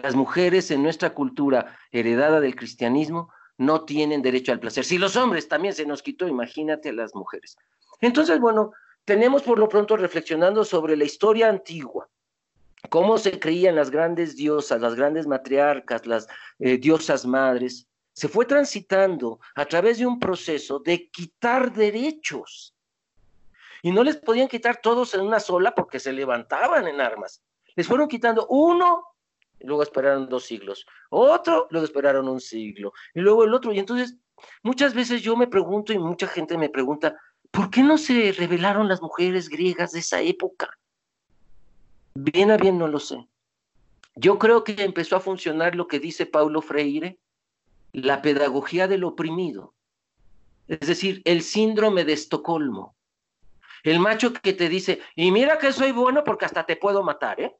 Las mujeres en nuestra cultura heredada del cristianismo no tienen derecho al placer. Si los hombres también se nos quitó, imagínate a las mujeres. Entonces, bueno, tenemos por lo pronto reflexionando sobre la historia antigua, cómo se creían las grandes diosas, las grandes matriarcas, las eh, diosas madres, se fue transitando a través de un proceso de quitar derechos. Y no les podían quitar todos en una sola porque se levantaban en armas. Les fueron quitando uno luego esperaron dos siglos, otro, luego esperaron un siglo, y luego el otro. Y entonces, muchas veces yo me pregunto y mucha gente me pregunta, ¿por qué no se revelaron las mujeres griegas de esa época? Bien a bien no lo sé. Yo creo que empezó a funcionar lo que dice Paulo Freire, la pedagogía del oprimido, es decir, el síndrome de Estocolmo. El macho que te dice, y mira que soy bueno porque hasta te puedo matar, ¿eh?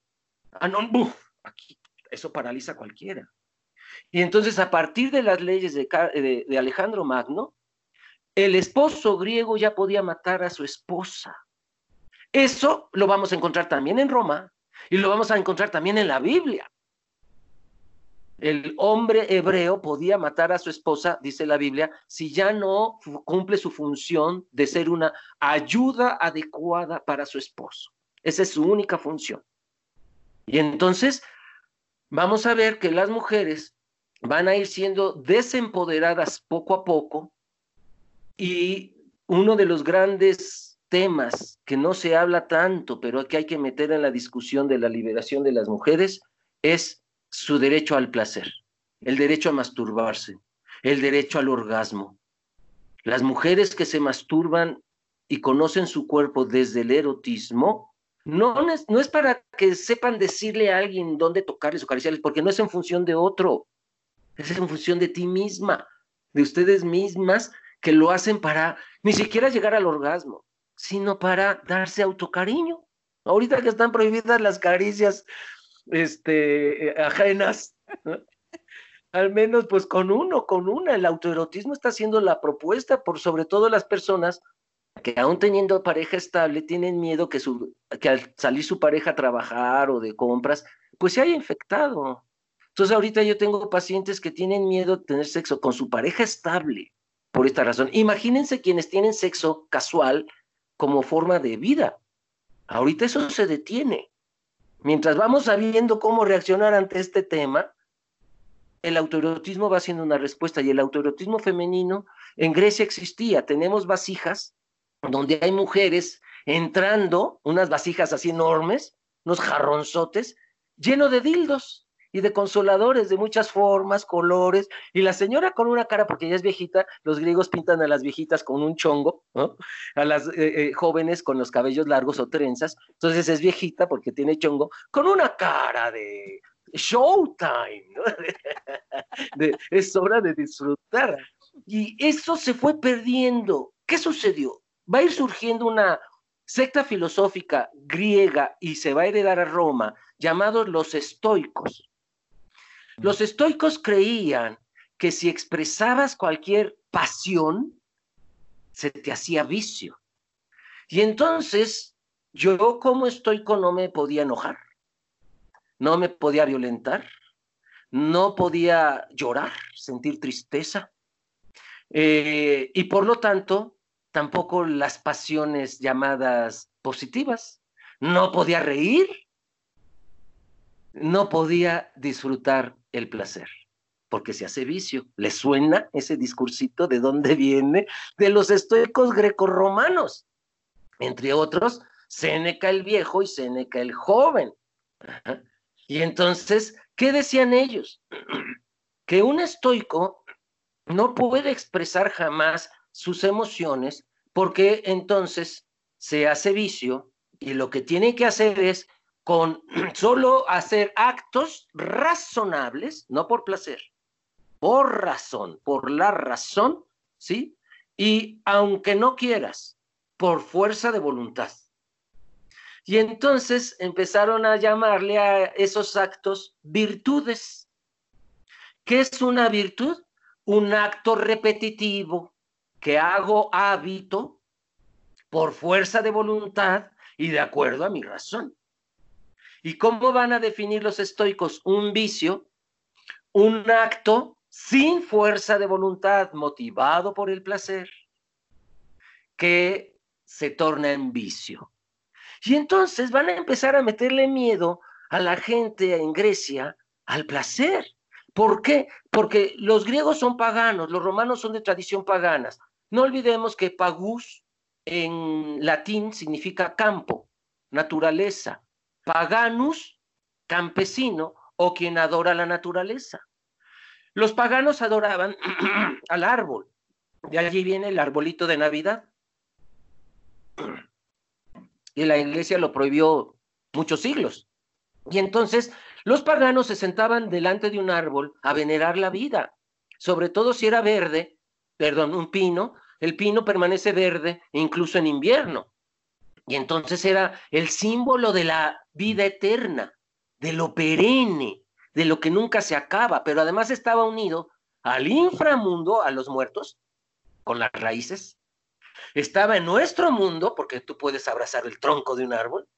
Ah, no, buf, aquí eso paraliza a cualquiera. Y entonces, a partir de las leyes de, Alejandro Magno, el esposo griego ya podía matar a su esposa. Eso lo vamos a encontrar también en Roma y lo vamos a encontrar también en la Biblia. El hombre hebreo podía matar a su esposa, dice la Biblia, si ya no cumple su función de ser una ayuda adecuada para su esposo. Esa es su única función. Y entonces vamos a ver que las mujeres van a ir siendo desempoderadas poco a poco y uno de los grandes temas que no se habla tanto, pero que hay que meter en la discusión de la liberación de las mujeres es su derecho al placer, el derecho a masturbarse, el derecho al orgasmo. Las mujeres que se masturban y conocen su cuerpo desde el erotismo no, no es, para que sepan decirle a alguien dónde tocarles o acariciarles, porque no es en función de otro, es en función de ti misma, de ustedes mismas, que lo hacen para ni siquiera llegar al orgasmo, sino para darse autocariño. Ahorita que están prohibidas las caricias este, eh, ajenas, al menos pues con uno, con una, el autoerotismo está siendo la propuesta por sobre todo las personas que aún teniendo pareja estable tienen miedo que, su, que al salir su pareja a trabajar o de compras, pues se haya infectado. Entonces ahorita yo tengo pacientes que tienen miedo de tener sexo con su pareja estable por esta razón. Imagínense quienes tienen sexo casual como forma de vida. Ahorita eso se detiene. Mientras vamos sabiendo cómo reaccionar ante este tema, el autoerotismo va siendo una respuesta y el autoerotismo femenino en Grecia existía. Tenemos vasijas donde hay mujeres entrando, unas vasijas así enormes, unos jarronzotes, lleno de dildos y de consoladores de muchas formas, colores, y la señora con una cara, porque ella es viejita, los griegos pintan a las viejitas con un chongo, a las eh, eh, jóvenes con los cabellos largos o trenzas, entonces es viejita porque tiene chongo, con una cara de showtime, ¿no? es hora de disfrutar. Y eso se fue perdiendo. ¿Qué sucedió? Va a ir surgiendo una secta filosófica griega y se va a heredar a Roma, llamados los estoicos. Los estoicos creían que si expresabas cualquier pasión, se te hacía vicio. Y entonces yo como estoico no me podía enojar, no me podía violentar, no podía llorar, sentir tristeza. Eh, y por lo tanto, tampoco las pasiones llamadas positivas. No podía reír, no podía disfrutar el placer, porque se hace vicio. ¿Le suena ese discursito de dónde viene? De los estoicos grecorromanos, entre otros, Séneca el viejo y Séneca el joven. Y entonces, ¿qué decían ellos? que un estoico no puede expresar jamás sus emociones porque entonces se hace vicio y lo que tiene que hacer es con solo hacer actos razonables, no por placer, por razón, por la razón, ¿sí? Y aunque no quieras, por fuerza de voluntad. Y entonces empezaron a llamarle a esos actos virtudes. ¿Qué es una virtud? Un acto repetitivo que hago hábito por fuerza de voluntad y de acuerdo a mi razón. ¿Y cómo van a definir los estoicos un vicio? Un acto sin fuerza de voluntad, motivado por el placer, que se torna en vicio. Y entonces van a empezar a meterle miedo a la gente en Grecia al placer. ¿Por qué? Porque los griegos son paganos, los romanos son de tradición paganas. No olvidemos que pagus en latín significa campo, naturaleza paganus, campesino o quien adora la naturaleza. Los paganos adoraban al árbol. De allí viene el arbolito de Navidad. Y la iglesia lo prohibió muchos siglos. Y entonces los paganos se sentaban delante de un árbol a venerar la vida, sobre todo si era verde, perdón, un pino, el pino permanece verde incluso en invierno. Y entonces era el símbolo de la vida eterna, de lo perenne, de lo que nunca se acaba, pero además estaba unido al inframundo, a los muertos, con las raíces. Estaba en nuestro mundo, porque tú puedes abrazar el tronco de un árbol.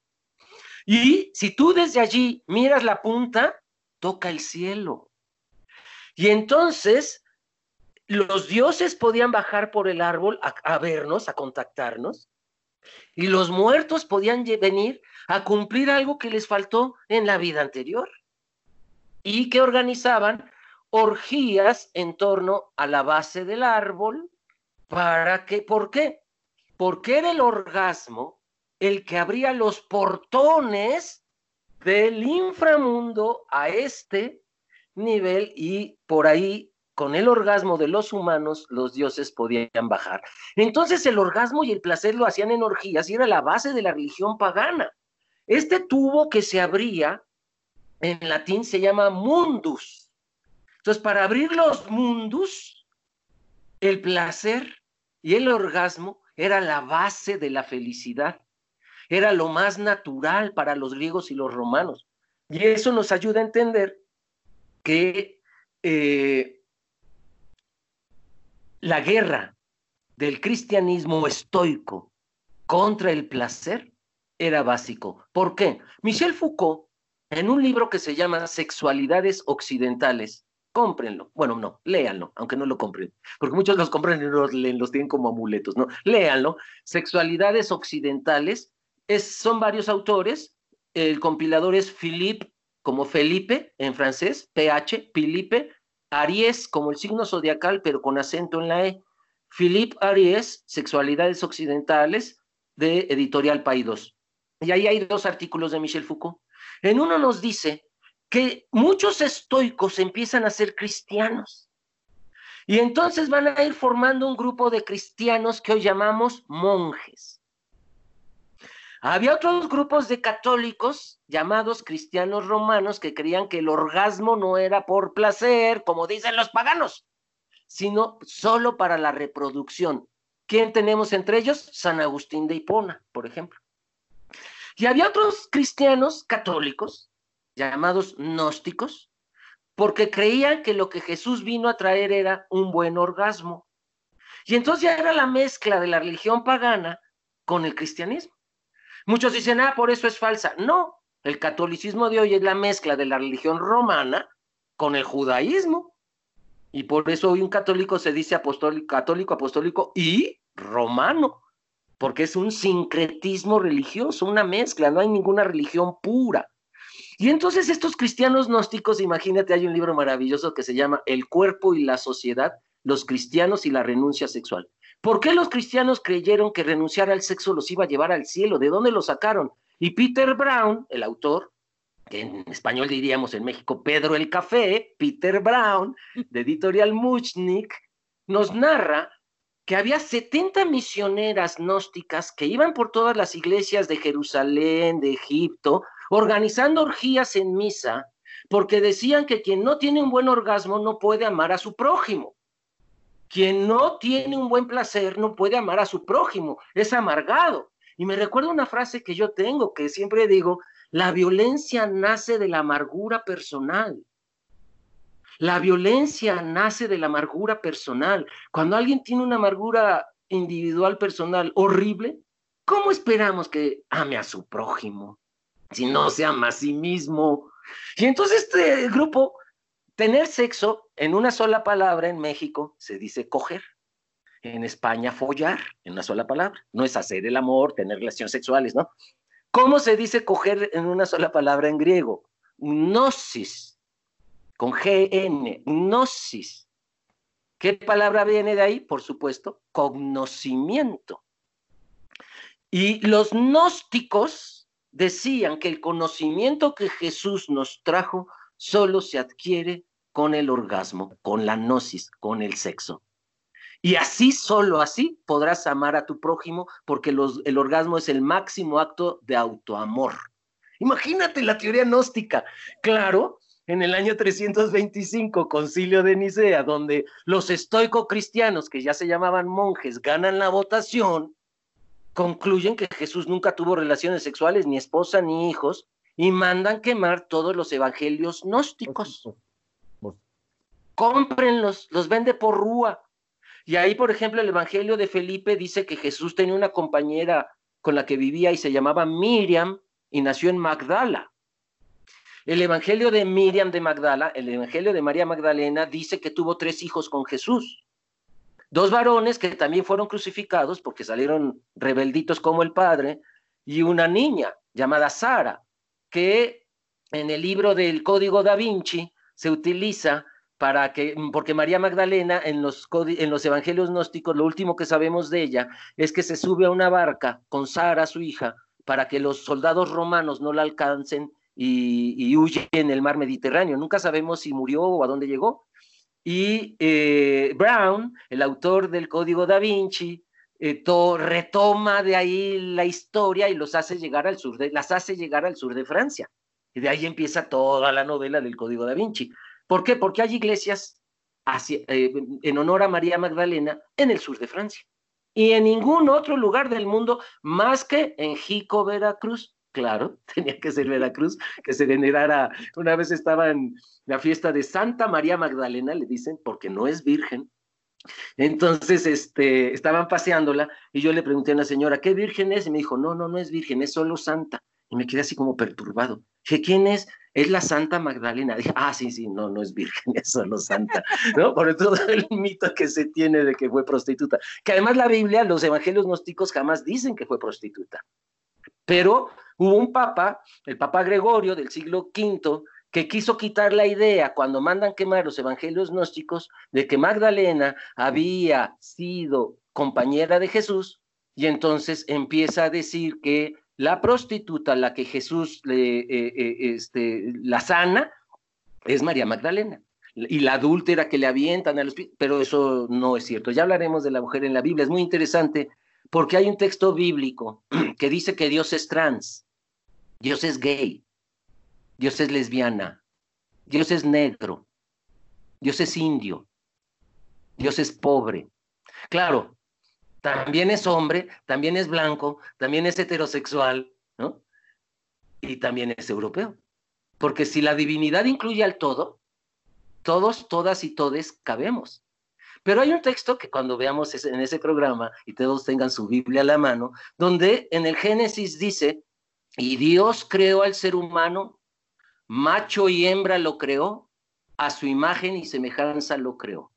Y si tú desde allí miras la punta, toca el cielo. Y entonces los dioses podían bajar por el árbol a, vernos, a contactarnos, y los muertos podían venir a cumplir algo que les faltó en la vida anterior y que organizaban orgías en torno a la base del árbol para que, ¿por qué? Porque era el orgasmo el que abría los portones del inframundo a este nivel y por ahí con el orgasmo de los humanos, los dioses podían bajar. Entonces el orgasmo y el placer lo hacían en orgías y era la base de la religión pagana. Este tubo que se abría, en latín se llama mundus. Entonces, para abrir los mundus, el placer y el orgasmo era la base de la felicidad. Era lo más natural para los griegos y los romanos. Y eso nos ayuda a entender que eh, la guerra del cristianismo estoico contra el placer era básico. ¿Por qué? Michel Foucault en un libro que se llama Sexualidades Occidentales. Cómprenlo. Bueno, no, léanlo, aunque no lo compren, porque muchos los compran y los tienen como amuletos, ¿no? Léanlo. Sexualidades Occidentales. Es, son varios autores. El compilador es Philippe, como Felipe en francés, PH, Philippe, Aries, como el signo zodiacal, pero con acento en la E. Philippe Aries, Sexualidades Occidentales, de Editorial Paidós. Y ahí hay dos artículos de Michel Foucault. En uno nos dice que muchos estoicos empiezan a ser cristianos. Y entonces van a ir formando un grupo de cristianos que hoy llamamos monjes. Había otros grupos de católicos llamados cristianos romanos que creían que el orgasmo no era por placer, como dicen los paganos, sino solo para la reproducción. ¿Quién tenemos entre ellos? San Agustín de Hipona, por ejemplo. Y había otros cristianos católicos, llamados gnósticos, porque creían que lo que Jesús vino a traer era un buen orgasmo. Y entonces ya era la mezcla de la religión pagana con el cristianismo. Muchos dicen, ah, por eso es falsa. No, el catolicismo de hoy es la mezcla de la religión romana con el judaísmo. Y por eso hoy un católico se dice apostólico, católico, apostólico y romano porque es un sincretismo religioso, una mezcla, no hay ninguna religión pura. Y entonces estos cristianos gnósticos, imagínate, hay un libro maravilloso que se llama El cuerpo y la sociedad, los cristianos y la renuncia sexual. ¿Por qué los cristianos creyeron que renunciar al sexo los iba a llevar al cielo? ¿De dónde lo sacaron? Y Peter Brown, el autor, que en español diríamos en México Pedro el Café, Peter Brown, de Editorial Muchnik, nos narra que había 70 misioneras gnósticas que iban por todas las iglesias de Jerusalén, de Egipto, organizando orgías en misa, porque decían que quien no tiene un buen orgasmo no puede amar a su prójimo. Quien no tiene un buen placer no puede amar a su prójimo, es amargado. Y me recuerda una frase que yo tengo, que siempre digo, la violencia nace de la amargura personal. La violencia nace de la amargura personal. Cuando alguien tiene una amargura individual personal horrible, ¿cómo esperamos que ame a su prójimo si no se ama a sí mismo? Y entonces este grupo, tener sexo en una sola palabra en México se dice coger. En España, follar, en una sola palabra. No es hacer el amor, tener relaciones sexuales, ¿no? ¿Cómo se dice coger en una sola palabra en griego? Gnosis con GN, gnosis. ¿Qué palabra viene de ahí? Por supuesto, conocimiento. Y los gnósticos decían que el conocimiento que Jesús nos trajo solo se adquiere con el orgasmo, con la gnosis, con el sexo. Y así, solo así, podrás amar a tu prójimo porque el orgasmo es el máximo acto de autoamor. Imagínate la teoría gnóstica. Claro, en el año 325, concilio de Nicea, donde los estoico-cristianos, que ya se llamaban monjes, ganan la votación, concluyen que Jesús nunca tuvo relaciones sexuales, ni esposa, ni hijos, y mandan quemar todos los evangelios gnósticos. Cómprenlos, los vende por rúa. Y ahí, por ejemplo, el evangelio de Felipe dice que Jesús tenía una compañera con la que vivía y se llamaba Miriam y nació en Magdala. El Evangelio de Miriam de Magdala, el Evangelio de María Magdalena, dice que tuvo tres hijos con Jesús. Dos varones que también fueron crucificados porque salieron rebelditos como el padre, y una niña llamada Sara, que en el libro del Código da Vinci se utiliza para que, porque María Magdalena en los, en los evangelios gnósticos, lo último que sabemos de ella es que se sube a una barca con Sara, su hija, para que los soldados romanos no la alcancen y, huye en el mar Mediterráneo. Nunca sabemos si murió o a dónde llegó. Y eh, Brown, el autor del Código da Vinci, eh, retoma de ahí la historia y los hace llegar al sur de, las hace llegar al sur de Francia. Y de ahí empieza toda la novela del Código da Vinci. ¿Por qué? Porque hay iglesias eh, en honor a María Magdalena en el sur de Francia. Y en ningún otro lugar del mundo más que en Jico, Veracruz claro, tenía que ser Veracruz, que se venerara. Una vez estaba en la fiesta de Santa María Magdalena, le dicen, porque no es virgen. Entonces, este, estaban paseándola y yo le pregunté a una señora, ¿qué virgen es? Y me dijo, no, no, no es virgen, es solo santa. Y me quedé así como perturbado. Dije, ¿quién es? Es la Santa Magdalena. Dije, ah, sí, sí, no, no es virgen, es solo santa, ¿no? Por todo el mito que se tiene de que fue prostituta. Que además la Biblia, los evangelios gnósticos jamás dicen que fue prostituta. Pero hubo un papa, el papa Gregorio del siglo V, que quiso quitar la idea cuando mandan quemar los evangelios gnósticos de que Magdalena había sido compañera de Jesús y entonces empieza a decir que la prostituta, la que Jesús le, eh, eh, este, la sana, es María Magdalena. Y la adúltera que le avientan al espíritu, pero eso no es cierto. Ya hablaremos de la mujer en la Biblia. Es muy interesante porque hay un texto bíblico que dice que Dios es trans, Dios es gay, Dios es lesbiana, Dios es negro, Dios es indio, Dios es pobre. Claro, también es hombre, también es blanco, también es heterosexual, ¿no? Y también es europeo. Porque si la divinidad incluye al todo, todos, todas y todes cabemos. Pero hay un texto que cuando veamos en ese programa y todos tengan su Biblia a la mano, donde en el Génesis dice, y Dios creó al ser humano macho y hembra lo creó, a su imagen y semejanza lo creó.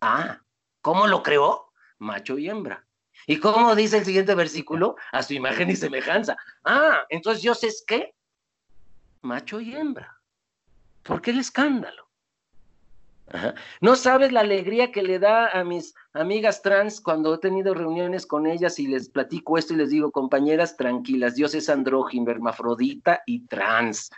Ah, ¿cómo lo creó? Macho y hembra. ¿Y cómo dice el siguiente versículo? A su imagen y semejanza. Ah, entonces Dios es qué? Macho y hembra. ¿Por qué el escándalo? No sabes la alegría que le da a mis amigas trans cuando he tenido reuniones con ellas y les platico esto y les digo, compañeras, tranquilas, Dios es andrógino, hermafrodita y trans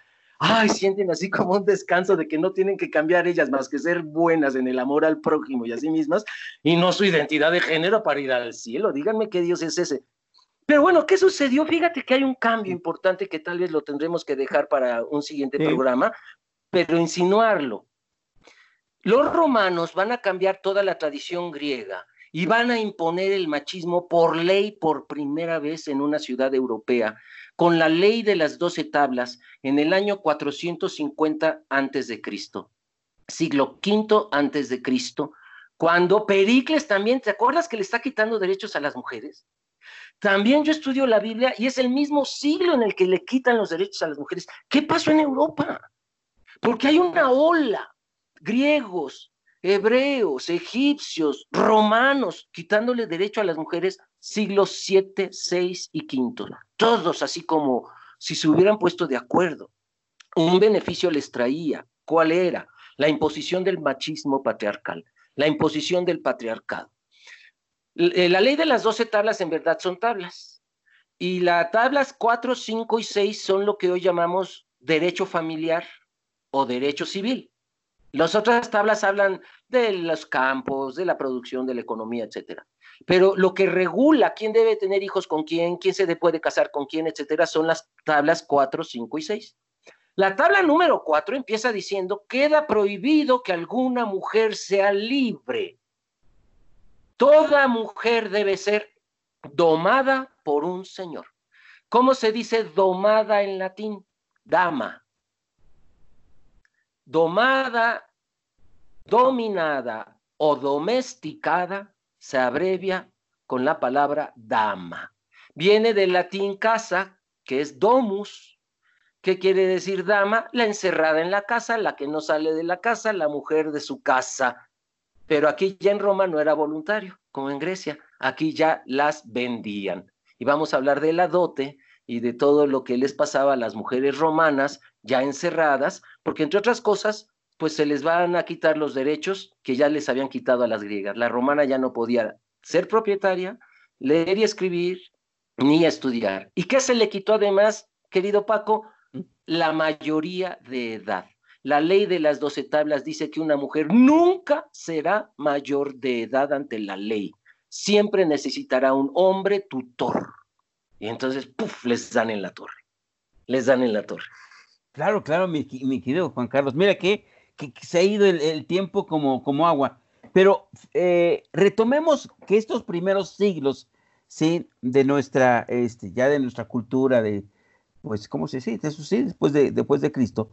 ay, sienten así como un descanso de que no tienen que cambiar ellas más que ser buenas en el amor al prójimo y a sí mismas, y no su identidad de género para ir al cielo. Díganme qué Dios es ese. Pero bueno, ¿qué sucedió? Fíjate que hay un cambio importante que tal vez lo tendremos que dejar para un siguiente programa, pero insinuarlo. Los romanos van a cambiar toda la tradición griega y van a imponer el machismo por ley por primera vez en una ciudad europea con la ley de las doce tablas en el año 450 antes de Cristo, siglo V antes de Cristo, cuando Pericles también, ¿te acuerdas que le está quitando derechos a las mujeres? También yo estudio la Biblia y es el mismo siglo en el que le quitan los derechos a las mujeres. ¿Qué pasó en Europa? Porque hay una ola, griegos, hebreos, egipcios, romanos, quitándole derecho a las mujeres siglos 7, 6 y quinto, todos así como si se hubieran puesto de acuerdo. Un beneficio les traía. ¿Cuál era? La imposición del machismo patriarcal, la imposición del patriarcado. Eh, la ley de las doce tablas en verdad son tablas. Y las tablas 4, 5 y 6 son lo que hoy llamamos derecho familiar o derecho civil. Las otras tablas hablan de los campos, de la producción, de la economía, etcétera. Pero lo que regula quién debe tener hijos con quién, quién se puede casar con quién, etcétera, son las tablas 4, 5 y 6. La tabla número 4 empieza diciendo, queda prohibido que alguna mujer sea libre. Toda mujer debe ser domada por un señor. ¿Cómo se dice domada en latín? Dama. Domada, dominada o domesticada se abrevia con la palabra dama. Viene del latín casa, que es domus. ¿Qué quiere decir dama? La encerrada en la casa, la que no sale de la casa, la mujer de su casa. Pero aquí ya en Roma no era voluntario, como en Grecia. Aquí ya las vendían. Y vamos a hablar de la dote y de todo lo que les pasaba a las mujeres romanas ya encerradas, porque entre otras cosas, pues se les van a quitar los derechos que ya les habían quitado a las griegas. La romana ya no podía ser propietaria, leer y escribir, ni estudiar. ¿Y qué se le quitó además, querido Paco? La mayoría de edad. La ley de las doce tablas dice que una mujer nunca será mayor de edad ante la ley. Siempre necesitará un hombre tutor. Y entonces, ¡puf!, les dan en la torre. Les dan en la torre. Claro, claro, mi, mi querido Juan Carlos. Mira que que, se ha ido el, tiempo como, como agua. Pero eh, retomemos que estos primeros siglos, sí, de nuestra, este, ya de nuestra cultura, de, pues, ¿cómo se dice? Eso sí, después de, después de Cristo.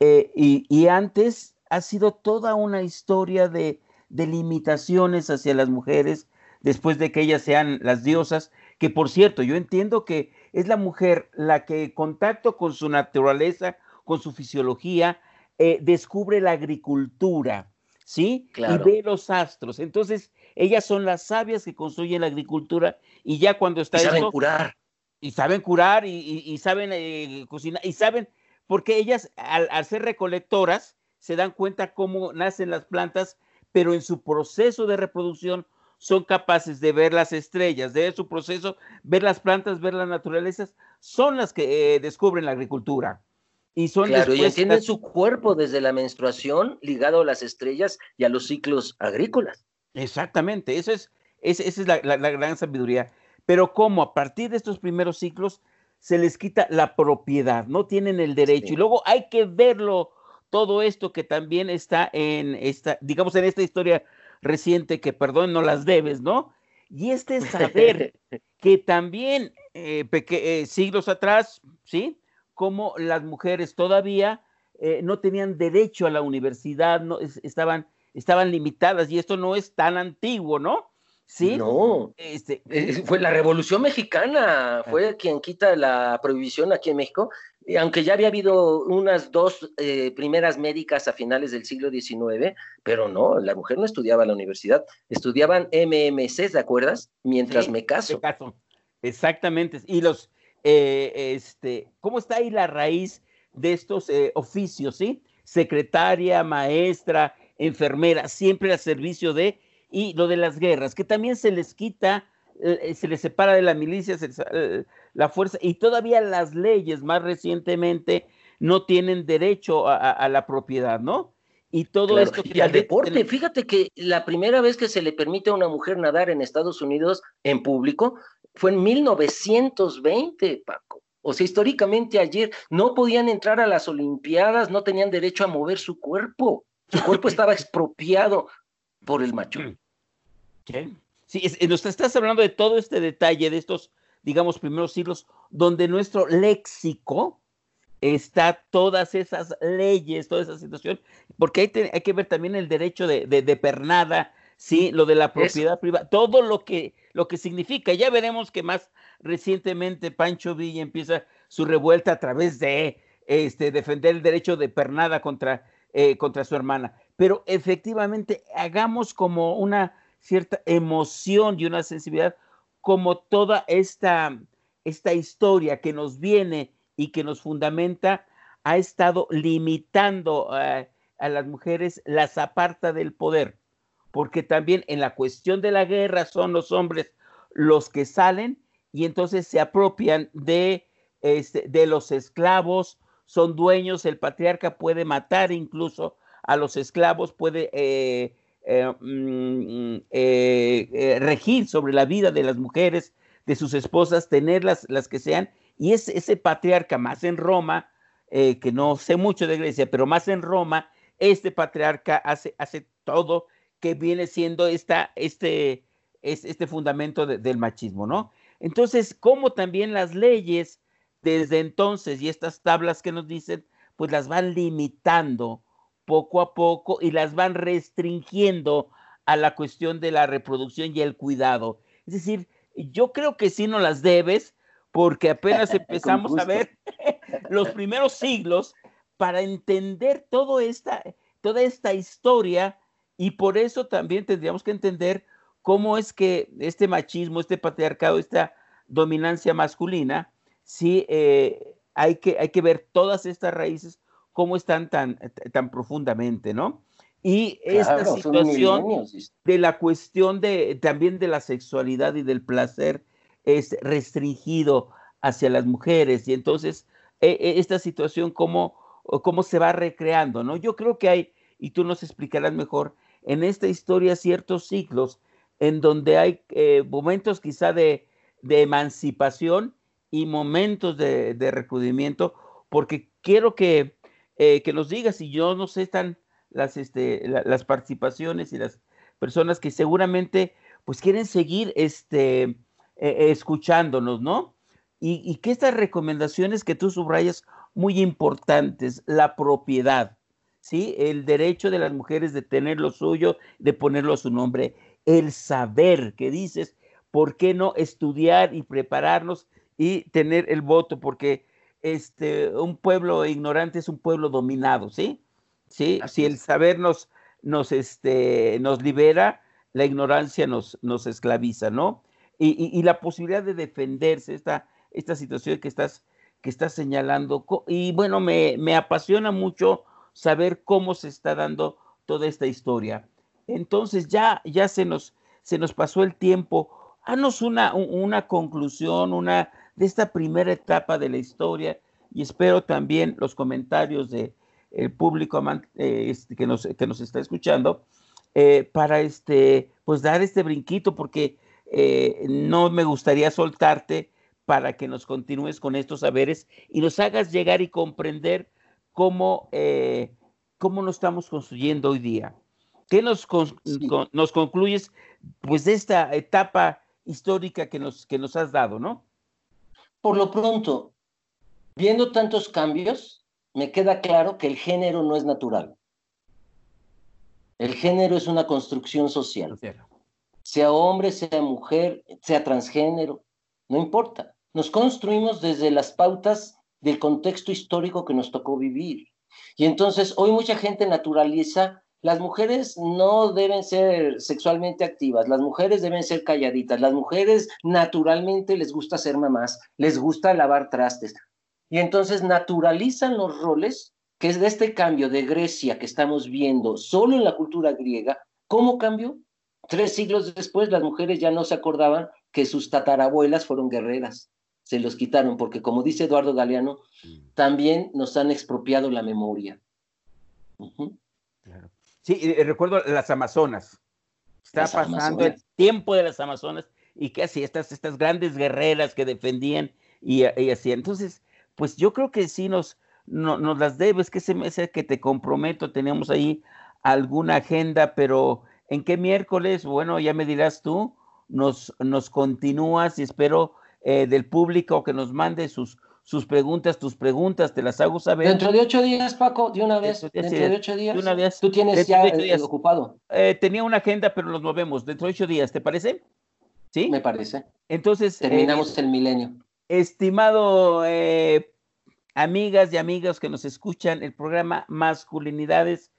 Eh, y, antes ha sido toda una historia de, de limitaciones hacia las mujeres, después de que ellas sean las diosas, que por cierto, yo entiendo que, es la mujer la que en contacto con su naturaleza, con su fisiología, eh, descubre la agricultura, ¿sí? Y ve los astros. Entonces, ellas son las sabias que construyen la agricultura y ya cuando está... Y saben curar. Y saben curar y, saben eh, cocinar y saben, porque ellas al, al ser recolectoras se dan cuenta cómo nacen las plantas, pero en su proceso de reproducción son capaces de ver las estrellas, de su proceso, ver las plantas, ver las naturalezas, son las que eh, descubren la agricultura. Y son claro, y entienden su cuerpo desde la menstruación ligado a las estrellas y a los ciclos agrícolas. Exactamente, eso es, esa es la, gran sabiduría. Pero como a partir de estos primeros ciclos se les quita la propiedad, no tienen el derecho. Y luego hay que verlo, todo esto que también está en esta, digamos, en esta historia reciente que, perdón, no las debes, ¿no? Y este saber que también eh, eh, siglos atrás, ¿sí? Como las mujeres todavía eh, no tenían derecho a la universidad, no, estaban, estaban limitadas y esto no es tan antiguo, ¿no? Sí. No. Este, fue la Revolución Mexicana, fue quien quita la prohibición aquí en México aunque ya había habido unas dos eh, primeras médicas a finales del siglo XIX, pero no, la mujer no estudiaba en la universidad, estudiaban MMC, ¿te acuerdas? Mientras me caso. Exactamente. Y los, eh, este, ¿cómo está ahí la raíz de estos eh, oficios, sí? Secretaria, maestra, enfermera, siempre al servicio de, y lo de las guerras, que también se les quita se les separa de la milicia, se la fuerza, y todavía las leyes más recientemente no tienen derecho a, la propiedad, ¿no? Y todo esto... Y al deporte, fíjate que la primera vez que se le permite a una mujer nadar en Estados Unidos en público fue en 1920, Paco. O sea, históricamente ayer no podían entrar a las Olimpiadas, no tenían derecho a mover su cuerpo. Su cuerpo estaba expropiado por el macho. ¿Qué? Sí, nos estás hablando de todo este detalle, de estos digamos, primeros siglos, donde nuestro léxico está todas esas leyes, toda esa situación, porque hay, hay que ver también el derecho de, de, pernada, sí, lo de la propiedad privada, todo lo que, lo que significa. Ya veremos que más recientemente Pancho Villa empieza su revuelta a través de este, defender el derecho de pernada contra, eh, contra su hermana. Pero efectivamente, hagamos como una cierta emoción y una sensibilidad como toda esta, esta historia que nos viene y que nos fundamenta ha estado limitando a las mujeres, las aparta del poder, porque también en la cuestión de la guerra son los hombres los que salen y entonces se apropian de, este, de los esclavos, son dueños, el patriarca puede matar incluso a los esclavos, puede eh, eh, mm, eh, eh, regir sobre la vida de las mujeres, de sus esposas, tenerlas las que sean, y es ese patriarca más en Roma, que no sé mucho de Grecia, pero más en Roma, este patriarca hace, hace todo que viene siendo esta, este, este fundamento del machismo, ¿no? Entonces, como también las leyes desde entonces y estas tablas que nos dicen, pues las van limitando poco a poco y las van restringiendo a la cuestión de la reproducción y el cuidado. Es decir, yo creo que sí no las debes porque apenas empezamos a ver los primeros siglos para entender todo esta, toda esta historia y por eso también tendríamos que entender cómo es que este machismo, este patriarcado, esta dominancia masculina, sí eh, hay, que, hay que ver todas estas raíces cómo están tan, tan profundamente, ¿no? Y esta situación de la cuestión de también de la sexualidad y del placer es restringido hacia las mujeres y entonces e, e, esta situación cómo, cómo se va recreando, ¿no? Yo creo que hay, y tú nos explicarás mejor, en esta historia ciertos ciclos en donde hay eh, momentos quizá de, de, emancipación y momentos de, de recudimiento, porque quiero que eh, que nos diga si yo no sé, están las, este, las participaciones y las personas que seguramente pues quieren seguir este, eh, eh, escuchándonos, ¿no? Y, y, que estas recomendaciones que tú subrayas muy importantes, la propiedad, ¿sí? El derecho de las mujeres de tener lo suyo, de ponerlo a su nombre, el saber que dices, ¿por qué no estudiar y prepararnos y tener el voto, porque este, un pueblo ignorante es un pueblo dominado, ¿sí? ¿Sí? Si el saber nos, nos, este, nos libera, la ignorancia nos, nos esclaviza, ¿no? Y, la posibilidad de defenderse, esta, esta situación que estás, que estás señalando. Y bueno, me, me apasiona mucho saber cómo se está dando toda esta historia. Entonces ya, ya se, nos, se nos pasó el tiempo. Haznos una, una conclusión, una de esta primera etapa de la historia y espero también los comentarios del público eh, este, que, nos, que nos está escuchando eh, para este, pues dar este brinquito porque eh, no me gustaría soltarte para que nos continúes con estos saberes y nos hagas llegar y comprender cómo, cómo nos estamos construyendo hoy día. ¿Qué nos, nos concluyes pues de esta etapa histórica que nos, que nos has dado, no? Por lo pronto, viendo tantos cambios, me queda claro que el género no es natural. El género es una construcción social. Sea hombre, sea mujer, sea transgénero, no importa. Nos construimos desde las pautas del contexto histórico que nos tocó vivir. Y entonces hoy mucha gente naturaliza las mujeres no deben ser sexualmente activas, las mujeres deben ser calladitas, las mujeres naturalmente les gusta ser mamás, les gusta lavar trastes. Y entonces naturalizan los roles que es de este cambio de Grecia que estamos viendo solo en la cultura griega. ¿Cómo cambió? Tres siglos después las mujeres ya no se acordaban que sus tatarabuelas fueron guerreras. Se los quitaron porque, como dice Eduardo Galeano, también nos han expropiado la memoria. Claro. Sí, recuerdo las Amazonas. Está pasando el tiempo de las Amazonas y que así, estas, estas grandes guerreras que defendían y, así. Entonces, pues yo creo que sí nos, nos las debes, que se me hace que te comprometo, tenemos ahí alguna agenda, pero ¿en qué miércoles? Bueno, ya me dirás tú, nos, nos continúas y espero eh, del público que nos mande sus, sus preguntas, tus preguntas, te las hago saber. Dentro de ocho días, Paco, de una vez. Dentro de, ocho días. De una vez. Tú tienes ya ocupado. Eh, tenía una agenda, pero nos movemos. Dentro de ocho días, ¿te parece? ¿Sí? Me parece. Entonces. Terminamos eh, el milenio. Estimado eh, amigas y amigos que nos escuchan, el programa Masculinidades,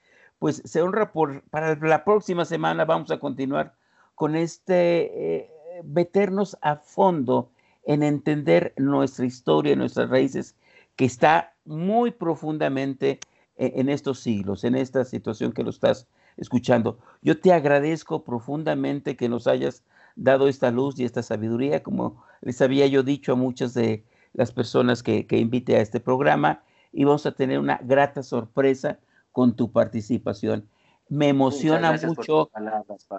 pues se honra por. Para la próxima semana vamos a continuar con este. meternos a fondo en entender nuestra historia, nuestras raíces, que está muy profundamente e-, en, estos siglos, en esta situación que lo estás escuchando. Yo te agradezco profundamente que nos hayas dado esta luz y esta sabiduría, como les había yo dicho a muchas de las personas que, que invité a este programa, y vamos a tener una grata sorpresa con tu participación. Me emociona mucho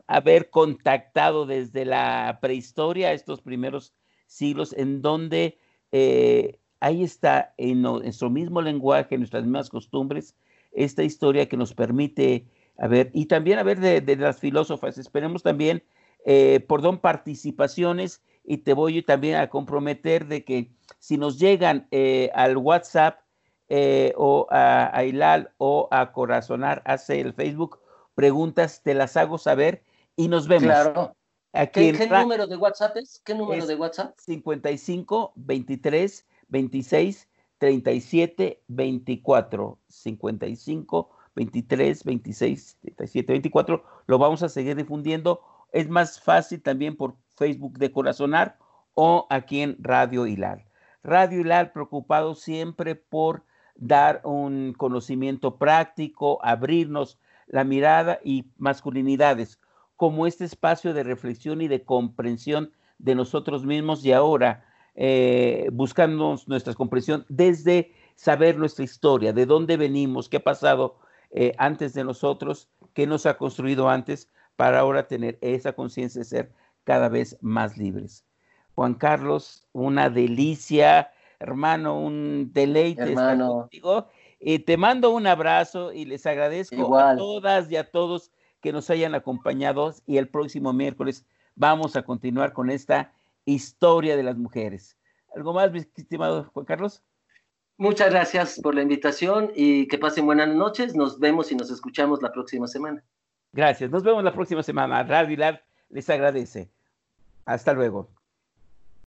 haber contactado desde la prehistoria estos primeros siglos en donde eh, ahí está en, nuestro mismo lenguaje, en nuestras mismas costumbres, esta historia que nos permite, a ver, y también a ver de, las filósofas, esperemos también, eh, por don participaciones, y te voy también a comprometer de que si nos llegan eh, al WhatsApp o a, a, Hilal o a Corazonar, hace el Facebook, preguntas, te las hago saber y nos vemos. Claro. ¿Qué, número de WhatsApp es? ¿Qué número de WhatsApp? 55 23 26 37 24. 55 23 26 37 24. Lo vamos a seguir difundiendo. Es más fácil también por Facebook de Corazonar o aquí en Radio Hilar. Radio Hilar preocupado siempre por dar un conocimiento práctico, abrirnos la mirada y masculinidades como este espacio de reflexión y de comprensión de nosotros mismos y ahora eh, buscando nuestra comprensión desde saber nuestra historia, de dónde venimos, qué ha pasado eh, antes de nosotros, qué nos ha construido antes, para ahora tener esa conciencia de ser cada vez más libres. Juan Carlos, una delicia, hermano, un deleite hermano. contigo. Y te mando un abrazo y les agradezco a todas y a todos que nos hayan acompañado y el próximo miércoles vamos a continuar con esta historia de las mujeres. ¿Algo más, mi estimado Juan Carlos? Muchas gracias por la invitación y que pasen buenas noches. Nos vemos y nos escuchamos la próxima semana. Gracias. Nos vemos la próxima semana. Radio Lab les agradece. Hasta luego.